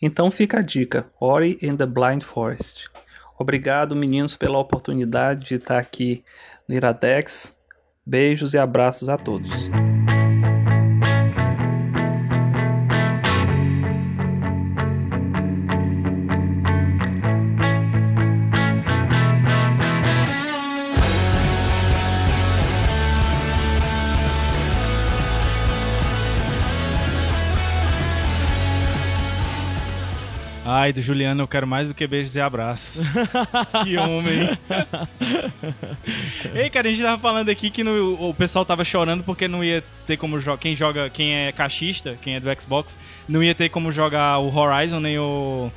Speaker 6: Então fica a dica: Ori and the Blind Forest. Obrigado, meninos, pela oportunidade de estar aqui no Iradex. Beijos e abraços a todos.
Speaker 1: Ai, do Juliano eu quero mais do que beijos e abraços. que homem. Ei, cara, a gente tava falando aqui que no- o pessoal tava chorando porque não ia ter como jogar. Quem joga, quem é caixista, quem é do Xbox, não ia ter como jogar o Horizon nem o.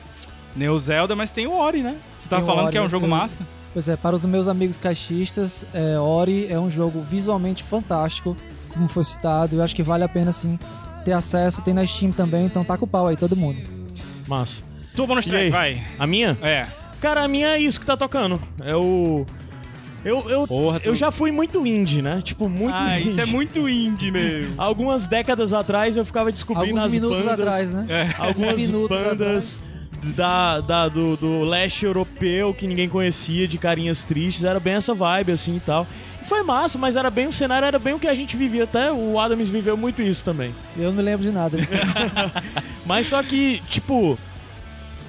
Speaker 1: nem o Zelda, mas tem o Ori, né? Você tava
Speaker 3: Tem
Speaker 1: falando
Speaker 3: Ori,
Speaker 1: que é um jogo
Speaker 3: eu-
Speaker 1: massa.
Speaker 3: Pois é, para os meus amigos caixistas, é, Ori é um jogo visualmente fantástico, como foi citado. Eu acho que vale a pena, sim, ter acesso. Tem na Steam também, então tá com o pau aí, todo mundo.
Speaker 2: Massa.
Speaker 1: Tu bônus
Speaker 2: E
Speaker 1: track,
Speaker 2: aí?
Speaker 1: vai.
Speaker 2: A minha?
Speaker 1: É.
Speaker 2: Cara, a minha é isso que tá tocando. É o. Eu, eu,
Speaker 1: Porra, tu-
Speaker 2: eu já fui muito indie, né? Tipo, muito
Speaker 1: Ah,
Speaker 2: indie.
Speaker 1: isso é muito indie, meu.
Speaker 2: Algumas décadas atrás eu ficava descobrindo
Speaker 3: Alguns
Speaker 2: as
Speaker 3: minutos
Speaker 2: bandas.
Speaker 3: atrás, né?
Speaker 1: É.
Speaker 2: Algumas
Speaker 3: Minutos
Speaker 2: bandas da, da- do, do leste europeu que ninguém conhecia, de carinhas tristes. Era bem essa vibe, assim e tal. E foi massa, mas era bem o cenário, era bem o que a gente vivia. Até o Adams viveu muito isso também.
Speaker 3: Eu não me lembro de nada.
Speaker 2: Mas só que, tipo,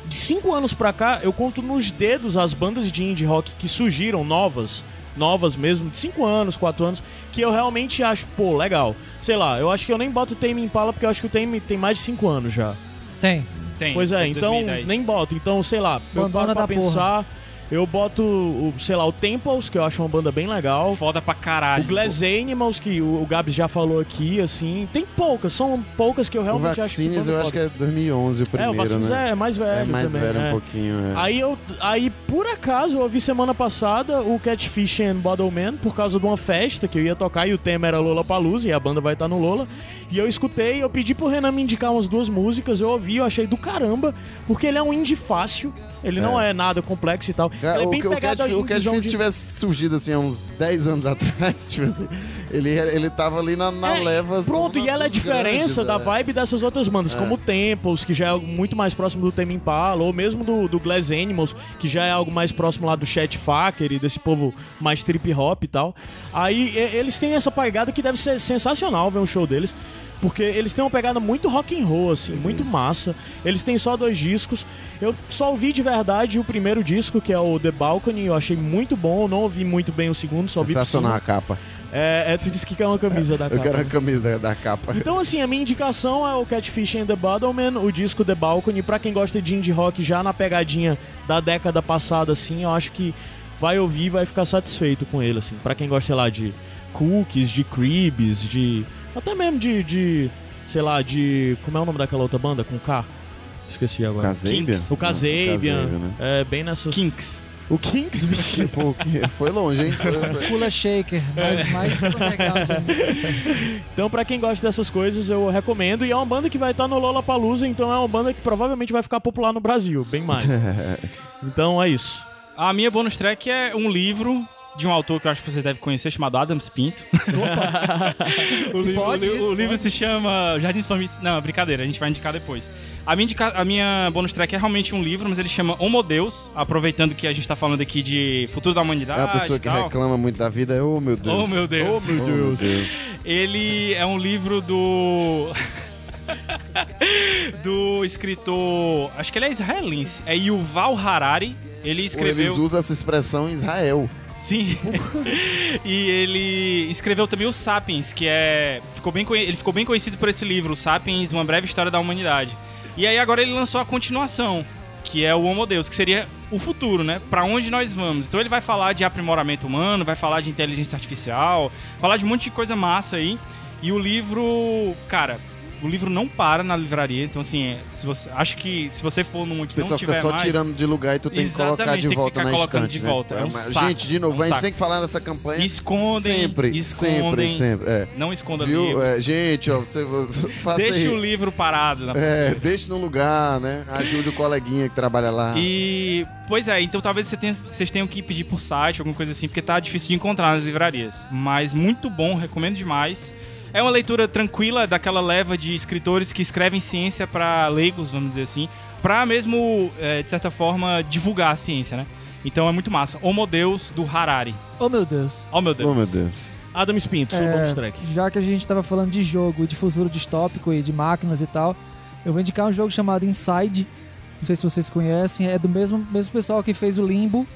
Speaker 2: de cinco anos pra cá, eu conto nos dedos as bandas de indie rock que surgiram novas, novas mesmo, de cinco anos, quatro anos, que eu realmente acho, pô, legal. Sei lá, eu acho que eu nem boto o Tame Impala porque eu acho que o Tame tem mais de cinco anos já.
Speaker 3: Tem.
Speaker 1: Tem.
Speaker 2: Pois é,
Speaker 1: de
Speaker 2: então
Speaker 1: 2010.
Speaker 2: nem boto. Então, sei lá, eu paro pra
Speaker 3: da
Speaker 2: pensar, eu boto, o, sei lá, o Temples, que eu acho uma banda bem legal.
Speaker 1: Foda pra caralho.
Speaker 2: O Glass Animals, que o, o Gabs já falou aqui, assim. Tem poucas, são poucas que eu
Speaker 4: O
Speaker 2: realmente acho que.
Speaker 4: Vaccines eu acho que é 2011 o
Speaker 2: É,
Speaker 4: primeiro,
Speaker 2: o Vaccines
Speaker 4: né?
Speaker 2: é mais velho.
Speaker 4: É mais
Speaker 2: também,
Speaker 4: velho
Speaker 2: é.
Speaker 4: um pouquinho, é.
Speaker 2: Aí eu. Aí, por acaso, eu ouvi semana passada o Catfish and Bottle Man por causa de uma festa que eu ia tocar e o tema era Lola Palusa e a banda vai estar no Lola. E eu escutei, eu pedi pro Renan me indicar umas duas músicas, eu ouvi, eu achei do caramba, porque ele é um indie fácil, ele não é nada complexo e tal. Ele é
Speaker 4: o
Speaker 2: bem
Speaker 4: o
Speaker 2: pegado
Speaker 4: Catfish,
Speaker 2: a
Speaker 4: o se
Speaker 2: de-
Speaker 4: tivesse surgido assim há uns 10 anos atrás, tipo assim, ele, ele tava ali na, na
Speaker 2: É,
Speaker 4: leva.
Speaker 2: Pronto,
Speaker 4: zona
Speaker 2: e ela é a diferença
Speaker 4: grandes,
Speaker 2: da
Speaker 4: é.
Speaker 2: vibe dessas outras bandas, como o Temples, que já é algo muito mais próximo do Tame Impala, ou mesmo do, do Glass Animals, que já é algo mais próximo lá do Chet Faker e desse povo mais trip hop e tal. Aí eles têm essa pegada que deve ser sensacional ver um show deles. Porque eles têm uma pegada muito rock and roll, assim, muito massa. Eles têm só dois discos. Eu só ouvi de verdade o primeiro disco, que é o The Balcony, eu achei muito bom. Eu não ouvi muito bem o segundo, só ouvi
Speaker 4: Sensacional a capa.
Speaker 2: É, é, você disse que quer uma camisa da
Speaker 4: Eu
Speaker 2: capa.
Speaker 4: quero a camisa da capa.
Speaker 2: Então, assim, a minha indicação é o Catfish and the Bottleman, o disco The Balcony. Pra quem gosta de indie rock já na pegadinha da década passada, assim, eu acho que vai ouvir e vai ficar satisfeito com ele, assim. Pra quem gosta, sei lá, de Cookies, de Cribs, de... Até mesmo de, de... Sei lá, de... Como é o nome daquela outra banda? Com K? Esqueci agora.
Speaker 4: Casabian?
Speaker 2: O Kasabian.
Speaker 4: né?
Speaker 2: É, bem nessas...
Speaker 1: Kinks.
Speaker 2: O Kinks, bicho.
Speaker 4: Tipo, que- foi longe, hein?
Speaker 3: Pula Shaker, mas mais underground ainda.
Speaker 2: Então, pra quem gosta dessas coisas, eu recomendo. E é uma banda que vai estar no Lollapalooza, então é uma banda que provavelmente vai ficar popular no Brasil, bem mais. então é isso.
Speaker 1: A minha bonus track é um livro de um autor que eu acho que você deve conhecer, chamado Adams Pinto. o, livro,
Speaker 3: Pode
Speaker 1: o li-
Speaker 3: isso,
Speaker 1: o livro se chama Jardins Família. Não, brincadeira, a gente vai indicar depois. A minha, indica- a minha bonus track é realmente um livro, mas ele chama Homo Deus, aproveitando que a gente tá falando aqui de futuro da humanidade.
Speaker 4: É a pessoa que
Speaker 1: tal.
Speaker 4: reclama muito da vida. é, Oh, meu Deus.
Speaker 1: Oh, meu Deus.
Speaker 2: Oh, meu Deus.
Speaker 1: Ele é um livro do. do escritor. Acho que ele é israelense. É Yuval Harari. Ele
Speaker 4: Eles
Speaker 1: escreveu.
Speaker 4: usam essa expressão em Israel.
Speaker 1: Sim. e ele escreveu também o Sapiens, que é. Ficou bem, ele ficou bem conhecido por esse livro, o Sapiens, Uma Breve História da Humanidade. E aí agora ele lançou a continuação, que é o Homo Deus, que seria o futuro, né? Pra onde nós vamos. Então ele vai falar de aprimoramento humano, vai falar de inteligência artificial, falar de um monte de coisa massa aí. E o livro, cara, o livro não para na livraria, então assim, se você, acho que se você for num que não tiver
Speaker 4: fica só
Speaker 1: mais,
Speaker 4: tirando de lugar e tu tem que colocar de volta na estante.
Speaker 1: de
Speaker 4: né?
Speaker 1: volta. É um
Speaker 4: mas,
Speaker 1: saco,
Speaker 4: gente, de novo,
Speaker 1: é um
Speaker 4: a gente
Speaker 1: saco.
Speaker 4: tem que falar nessa campanha.
Speaker 1: Escondem,
Speaker 4: sempre,
Speaker 1: escondem.
Speaker 4: sempre, sempre. É.
Speaker 1: não esconda
Speaker 4: Viu?
Speaker 1: livro.
Speaker 4: É, gente, ó, você faça
Speaker 1: Deixa
Speaker 4: aí.
Speaker 1: o livro parado. Na...
Speaker 4: É, deixe no lugar, né? Ajude o coleguinha que trabalha lá.
Speaker 1: E, pois é, então talvez você tenha- vocês tenham que pedir por site, alguma coisa assim, porque tá difícil de encontrar nas livrarias. Mas muito bom, recomendo demais. É uma leitura tranquila daquela leva de escritores que escrevem ciência pra leigos, vamos dizer assim, pra mesmo, é, de certa forma, divulgar a ciência, né? Então é muito massa. Homo Deus, do Harari.
Speaker 3: Oh, meu Deus.
Speaker 1: Oh, meu Deus.
Speaker 4: Oh, meu Deus.
Speaker 2: Adam Spinto, seu
Speaker 3: É,
Speaker 2: bonus track.
Speaker 3: Já que a gente tava falando de jogo e de futuro distópico e de máquinas e tal, eu vou indicar um jogo chamado Inside. Não sei se vocês conhecem, é do mesmo, mesmo pessoal que fez o Limbo.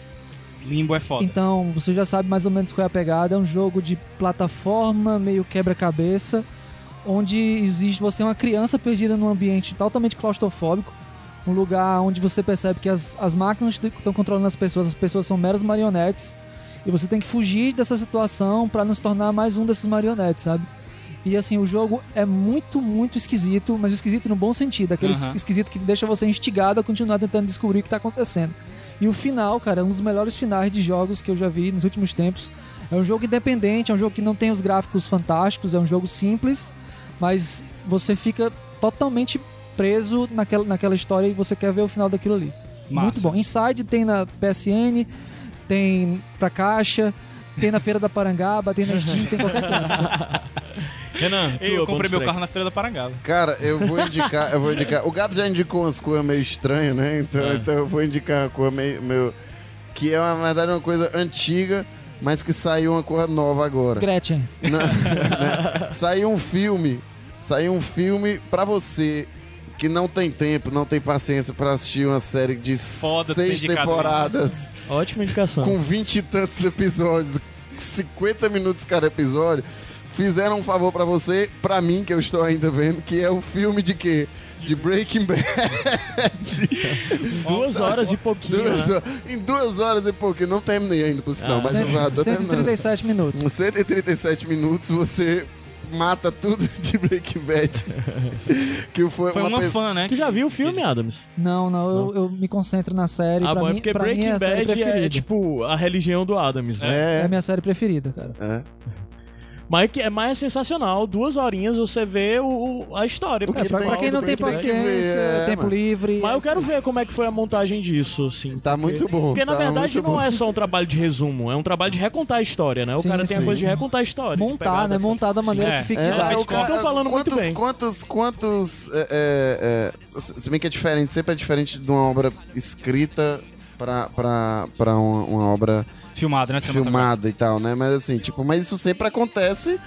Speaker 1: Limbo é foda.
Speaker 3: Então você já sabe mais ou menos qual é a pegada. É um jogo de plataforma, meio quebra-cabeça, onde existe você é uma criança perdida num ambiente totalmente claustrofóbico. Um lugar onde você percebe que as, as máquinas estão controlando as pessoas, as pessoas são meras marionetes. E você tem que fugir dessa situação para não se tornar mais um desses marionetes, sabe? E assim, o jogo é muito, muito esquisito, mas esquisito no bom sentido. Aquele
Speaker 1: Aham.
Speaker 3: esquisito que deixa você instigado a continuar tentando descobrir o que tá acontecendo. E o final, cara, é um dos melhores finais de jogos que eu já vi nos últimos tempos. É um jogo independente, é um jogo que não tem os gráficos fantásticos, é um jogo simples, mas você fica totalmente preso naquela, naquela história e você quer ver o final daquilo ali.
Speaker 1: Massa.
Speaker 3: Muito bom. Inside tem na PSN, tem pra caixa, tem na Feira da Parangaba, tem na Steam, tem em qualquer canto.
Speaker 2: Renan,
Speaker 1: Ei, eu
Speaker 2: tua
Speaker 1: comprei meu
Speaker 2: track.
Speaker 1: carro na Feira da Parangaba.
Speaker 4: Cara, eu vou indicar, eu vou indicar. O Gabs já indicou umas coisas meio estranhas, né? Então,
Speaker 2: É.
Speaker 4: então eu vou indicar uma coisa meio, meio- Que é, na verdade, uma coisa antiga, mas que saiu uma coisa nova agora.
Speaker 3: Gretchen.
Speaker 4: Na- né? Saiu um filme. Saiu um filme pra você que não tem tempo, não tem paciência pra assistir uma série de
Speaker 1: Foda,
Speaker 4: seis temporadas,
Speaker 2: Ótima indicação.
Speaker 4: com vinte e tantos episódios, 50 minutos cada episódio. Fizeram um favor pra você, pra mim, que eu estou ainda vendo, que é o filme de quê? De Breaking Bad.
Speaker 2: Duas horas e pouquinho,
Speaker 4: Duas
Speaker 2: né?
Speaker 4: horas- em duas horas e pouquinho. Não terminei ainda, por sinal,
Speaker 2: Ah.
Speaker 4: mas não vai, tô terminando.
Speaker 3: 137 minutos.
Speaker 4: Com 137 minutos você mata tudo de Breaking Bad. que foi,
Speaker 1: Foi uma,
Speaker 4: pe-
Speaker 1: fã, né?
Speaker 2: Tu já viu o filme, Adams?
Speaker 3: Não, não, eu, eu me concentro na série.
Speaker 2: Ah,
Speaker 3: pra
Speaker 2: bom, é
Speaker 3: mim,
Speaker 2: porque
Speaker 3: pra mim é
Speaker 2: Breaking Bad
Speaker 3: preferida.
Speaker 2: é tipo a religião do Adams, né?
Speaker 3: É
Speaker 4: É,
Speaker 3: a minha série preferida, cara.
Speaker 4: é.
Speaker 2: Mas é que é mais sensacional, duas horinhas você vê o, o- a história.
Speaker 3: É, pra,
Speaker 2: principal
Speaker 3: pra quem não tem
Speaker 4: que ver,
Speaker 3: paciência,
Speaker 4: é,
Speaker 3: tempo
Speaker 4: mano.
Speaker 3: livre.
Speaker 2: Mas eu quero ver como é que foi a montagem disso, sim.
Speaker 4: Tá muito bom.
Speaker 2: Porque na
Speaker 4: tá
Speaker 2: verdade
Speaker 4: muito
Speaker 2: não
Speaker 4: bom.
Speaker 2: é só um trabalho de resumo, é um trabalho de recontar a história, né? O
Speaker 3: Sim,
Speaker 2: cara tem a
Speaker 3: sim.
Speaker 2: coisa de recontar a história.
Speaker 3: Montar, né?
Speaker 2: da-
Speaker 3: Montar da maneira
Speaker 1: É.
Speaker 3: que fique
Speaker 4: É,
Speaker 2: Exatamente.
Speaker 4: o cara-
Speaker 2: Estão falando muito
Speaker 4: quantos,
Speaker 2: bem.
Speaker 4: Quantos, quantos, é, é, é, se se bem que é diferente, sempre é diferente de uma obra escrita pra, pra, pra uma, uma obra
Speaker 1: Filmado, né?
Speaker 4: filmada e tal, né? Mas assim, tipo, mas isso sempre acontece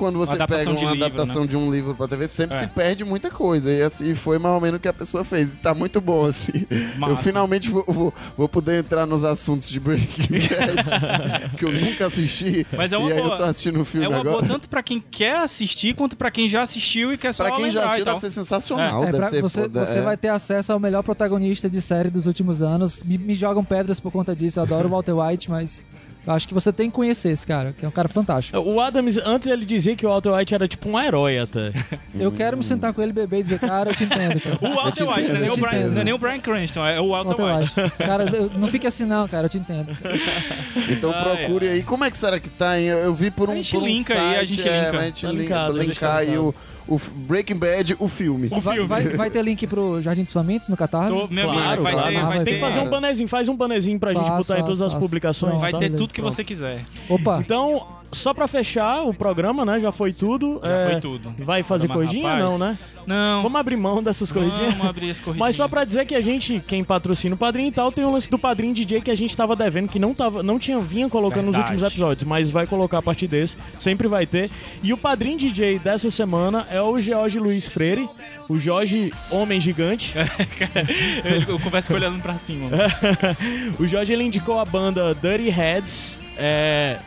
Speaker 4: quando você pega
Speaker 1: de
Speaker 4: uma
Speaker 1: livro,
Speaker 4: adaptação
Speaker 1: né?
Speaker 4: de um livro pra TV, sempre
Speaker 1: É.
Speaker 4: se perde muita coisa. E assim, foi mais ou menos o que a pessoa fez. E tá muito bom, assim.
Speaker 1: Massa.
Speaker 4: Eu finalmente vou, vou, vou poder entrar nos assuntos de Breaking Bad, que eu nunca assisti.
Speaker 1: Mas é uma
Speaker 4: e aí
Speaker 1: boa.
Speaker 4: eu tô assistindo o filme
Speaker 1: É uma
Speaker 4: agora.
Speaker 1: boa tanto pra quem quer assistir quanto pra quem já assistiu e quer só
Speaker 4: Pra quem já assistiu, deve ser sensacional.
Speaker 3: É,
Speaker 4: deve
Speaker 3: pra-
Speaker 4: ser
Speaker 3: você
Speaker 4: foda,
Speaker 3: você
Speaker 4: é.
Speaker 3: vai ter acesso ao melhor protagonista de série dos últimos anos. Me, me jogam pedras por conta disso. Eu adoro o Walter White, mas eu acho que você tem que conhecer esse cara, que é um cara fantástico.
Speaker 2: O Adams, antes ele dizia que o Walter White era tipo um herói até.
Speaker 3: Eu quero me sentar com ele, beber e dizer, cara, eu te entendo, cara.
Speaker 1: O Walter
Speaker 4: te
Speaker 1: White,
Speaker 4: entendo,
Speaker 1: não é Brian- não é nem o Brian Cranston, é o Walter,
Speaker 3: Walter
Speaker 1: White.
Speaker 3: White. Cara, eu- não fique assim não, cara, eu te entendo.
Speaker 4: Então
Speaker 1: Ah,
Speaker 4: procure aí. Como é que será que tá, hein? Eu vi por um,
Speaker 1: A gente
Speaker 4: por um
Speaker 1: linka
Speaker 4: site.
Speaker 1: aí, a gente
Speaker 4: é,
Speaker 1: linka.
Speaker 4: A gente
Speaker 2: Tá
Speaker 4: linka,
Speaker 2: linkado,
Speaker 4: linkar aí o. o Breaking Bad, o filme.
Speaker 3: Vai, vai, vai ter link pro Jardim dos Famintos no Catarse?
Speaker 1: Tô- meu
Speaker 2: Claro,
Speaker 1: amigo, vai
Speaker 4: claro.
Speaker 1: ter, vai
Speaker 3: vai
Speaker 1: ter,
Speaker 2: Tem que fazer um
Speaker 4: Cara.
Speaker 2: banezinho, faz um banezinho pra gente
Speaker 3: Faço,
Speaker 2: botar em todas
Speaker 3: faço,
Speaker 2: as publicações.
Speaker 1: vai
Speaker 2: tá?
Speaker 1: ter
Speaker 3: beleza,
Speaker 1: tudo que
Speaker 2: pronto.
Speaker 1: você quiser.
Speaker 3: Opa,
Speaker 2: Então, só pra fechar o programa, né? Já foi tudo.
Speaker 1: Já
Speaker 2: é,
Speaker 1: foi tudo.
Speaker 2: Vai fazer
Speaker 1: Mas,
Speaker 2: corridinha?
Speaker 1: rapaz,
Speaker 2: Não, né?
Speaker 1: Não.
Speaker 2: Vamos abrir mão dessas corridinhas.
Speaker 1: Vamos abrir as corridinhas.
Speaker 2: Mas só pra dizer que a gente, quem patrocina o padrinho e tal, tem o lance do padrinho DJ que a gente tava devendo, que não, tava, não tinha vinha colocando nos
Speaker 1: Verdade.
Speaker 2: últimos episódios, mas vai colocar a partir desse, sempre vai ter. E o padrinho DJ dessa semana é o George Luiz Freire, o Jorge Homem Gigante.
Speaker 1: eu, eu converso olhando pra cima.
Speaker 2: o Jorge ele indicou a banda Dirty Heads é,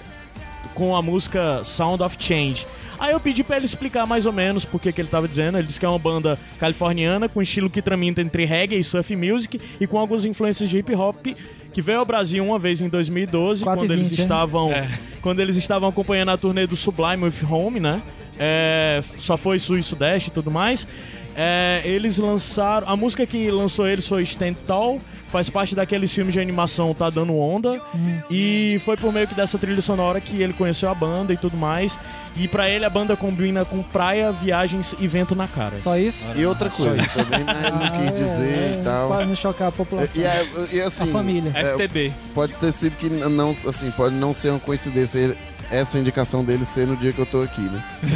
Speaker 2: com a música Sound of Change. Aí eu pedi pra ele explicar mais ou menos por que que ele tava dizendo. Ele disse que é uma banda californiana com estilo que tramita entre reggae e surf music e com algumas influências de hip hop que veio ao Brasil uma vez em 2012
Speaker 3: 4 e
Speaker 2: quando eles
Speaker 3: 20, hein?
Speaker 2: estavam
Speaker 1: É.
Speaker 2: quando eles estavam acompanhando a turnê do Sublime with Home, né? É, só foi sul e sudeste e tudo mais. É, eles lançaram. A música que lançou eles foi Stand Tall, faz parte daqueles filmes de animação Tá Dando Onda. E foi por meio que dessa trilha sonora que ele conheceu a banda e tudo mais. E pra ele a banda combina com praia, viagens e vento na cara.
Speaker 3: só isso?
Speaker 4: E outra coisa também, né? Ele não
Speaker 3: Ah,
Speaker 4: quis
Speaker 3: é,
Speaker 4: dizer
Speaker 3: é,
Speaker 4: e tal.
Speaker 3: Para não chocar a população.
Speaker 4: E, é- e assim,
Speaker 3: A família.
Speaker 4: é,
Speaker 1: FTB.
Speaker 4: pode ter sido que não, assim, pode não ser uma coincidência ele- essa indicação dele ser no dia que eu tô aqui, né?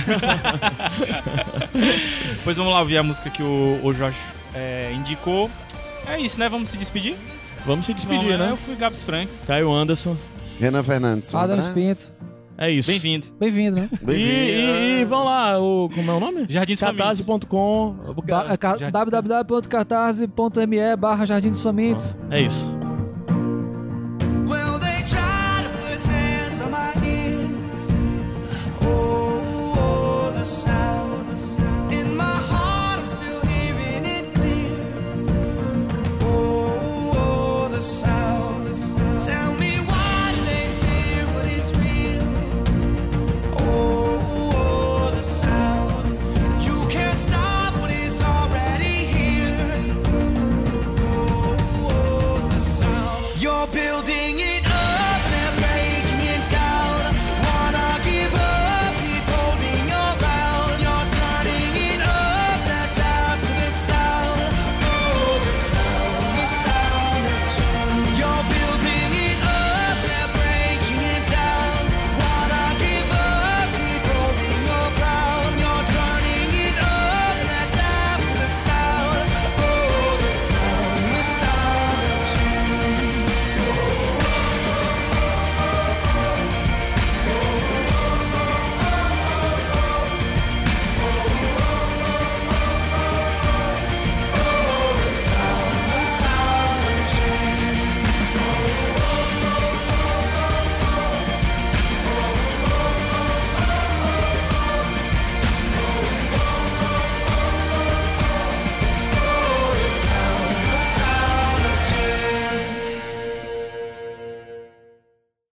Speaker 1: Pois vamos lá ouvir a música que o, o Jorge é, indicou. É isso, né? Vamos se despedir?
Speaker 2: Vamos se despedir,
Speaker 1: Vamos,
Speaker 2: né?
Speaker 1: Eu fui Gabs Franks.
Speaker 2: Caio Anderson.
Speaker 4: Renan Fernandes. um
Speaker 3: Adams
Speaker 4: abraço.
Speaker 3: Pinto.
Speaker 2: É isso.
Speaker 1: Bem-vindo.
Speaker 3: Bem-vindo, né?
Speaker 2: E,
Speaker 4: Bem-vindo.
Speaker 2: e, e vão lá, o, como é o nome?
Speaker 1: Já-
Speaker 3: www.catarse.me barra Jardim dos Famintos.
Speaker 2: É isso.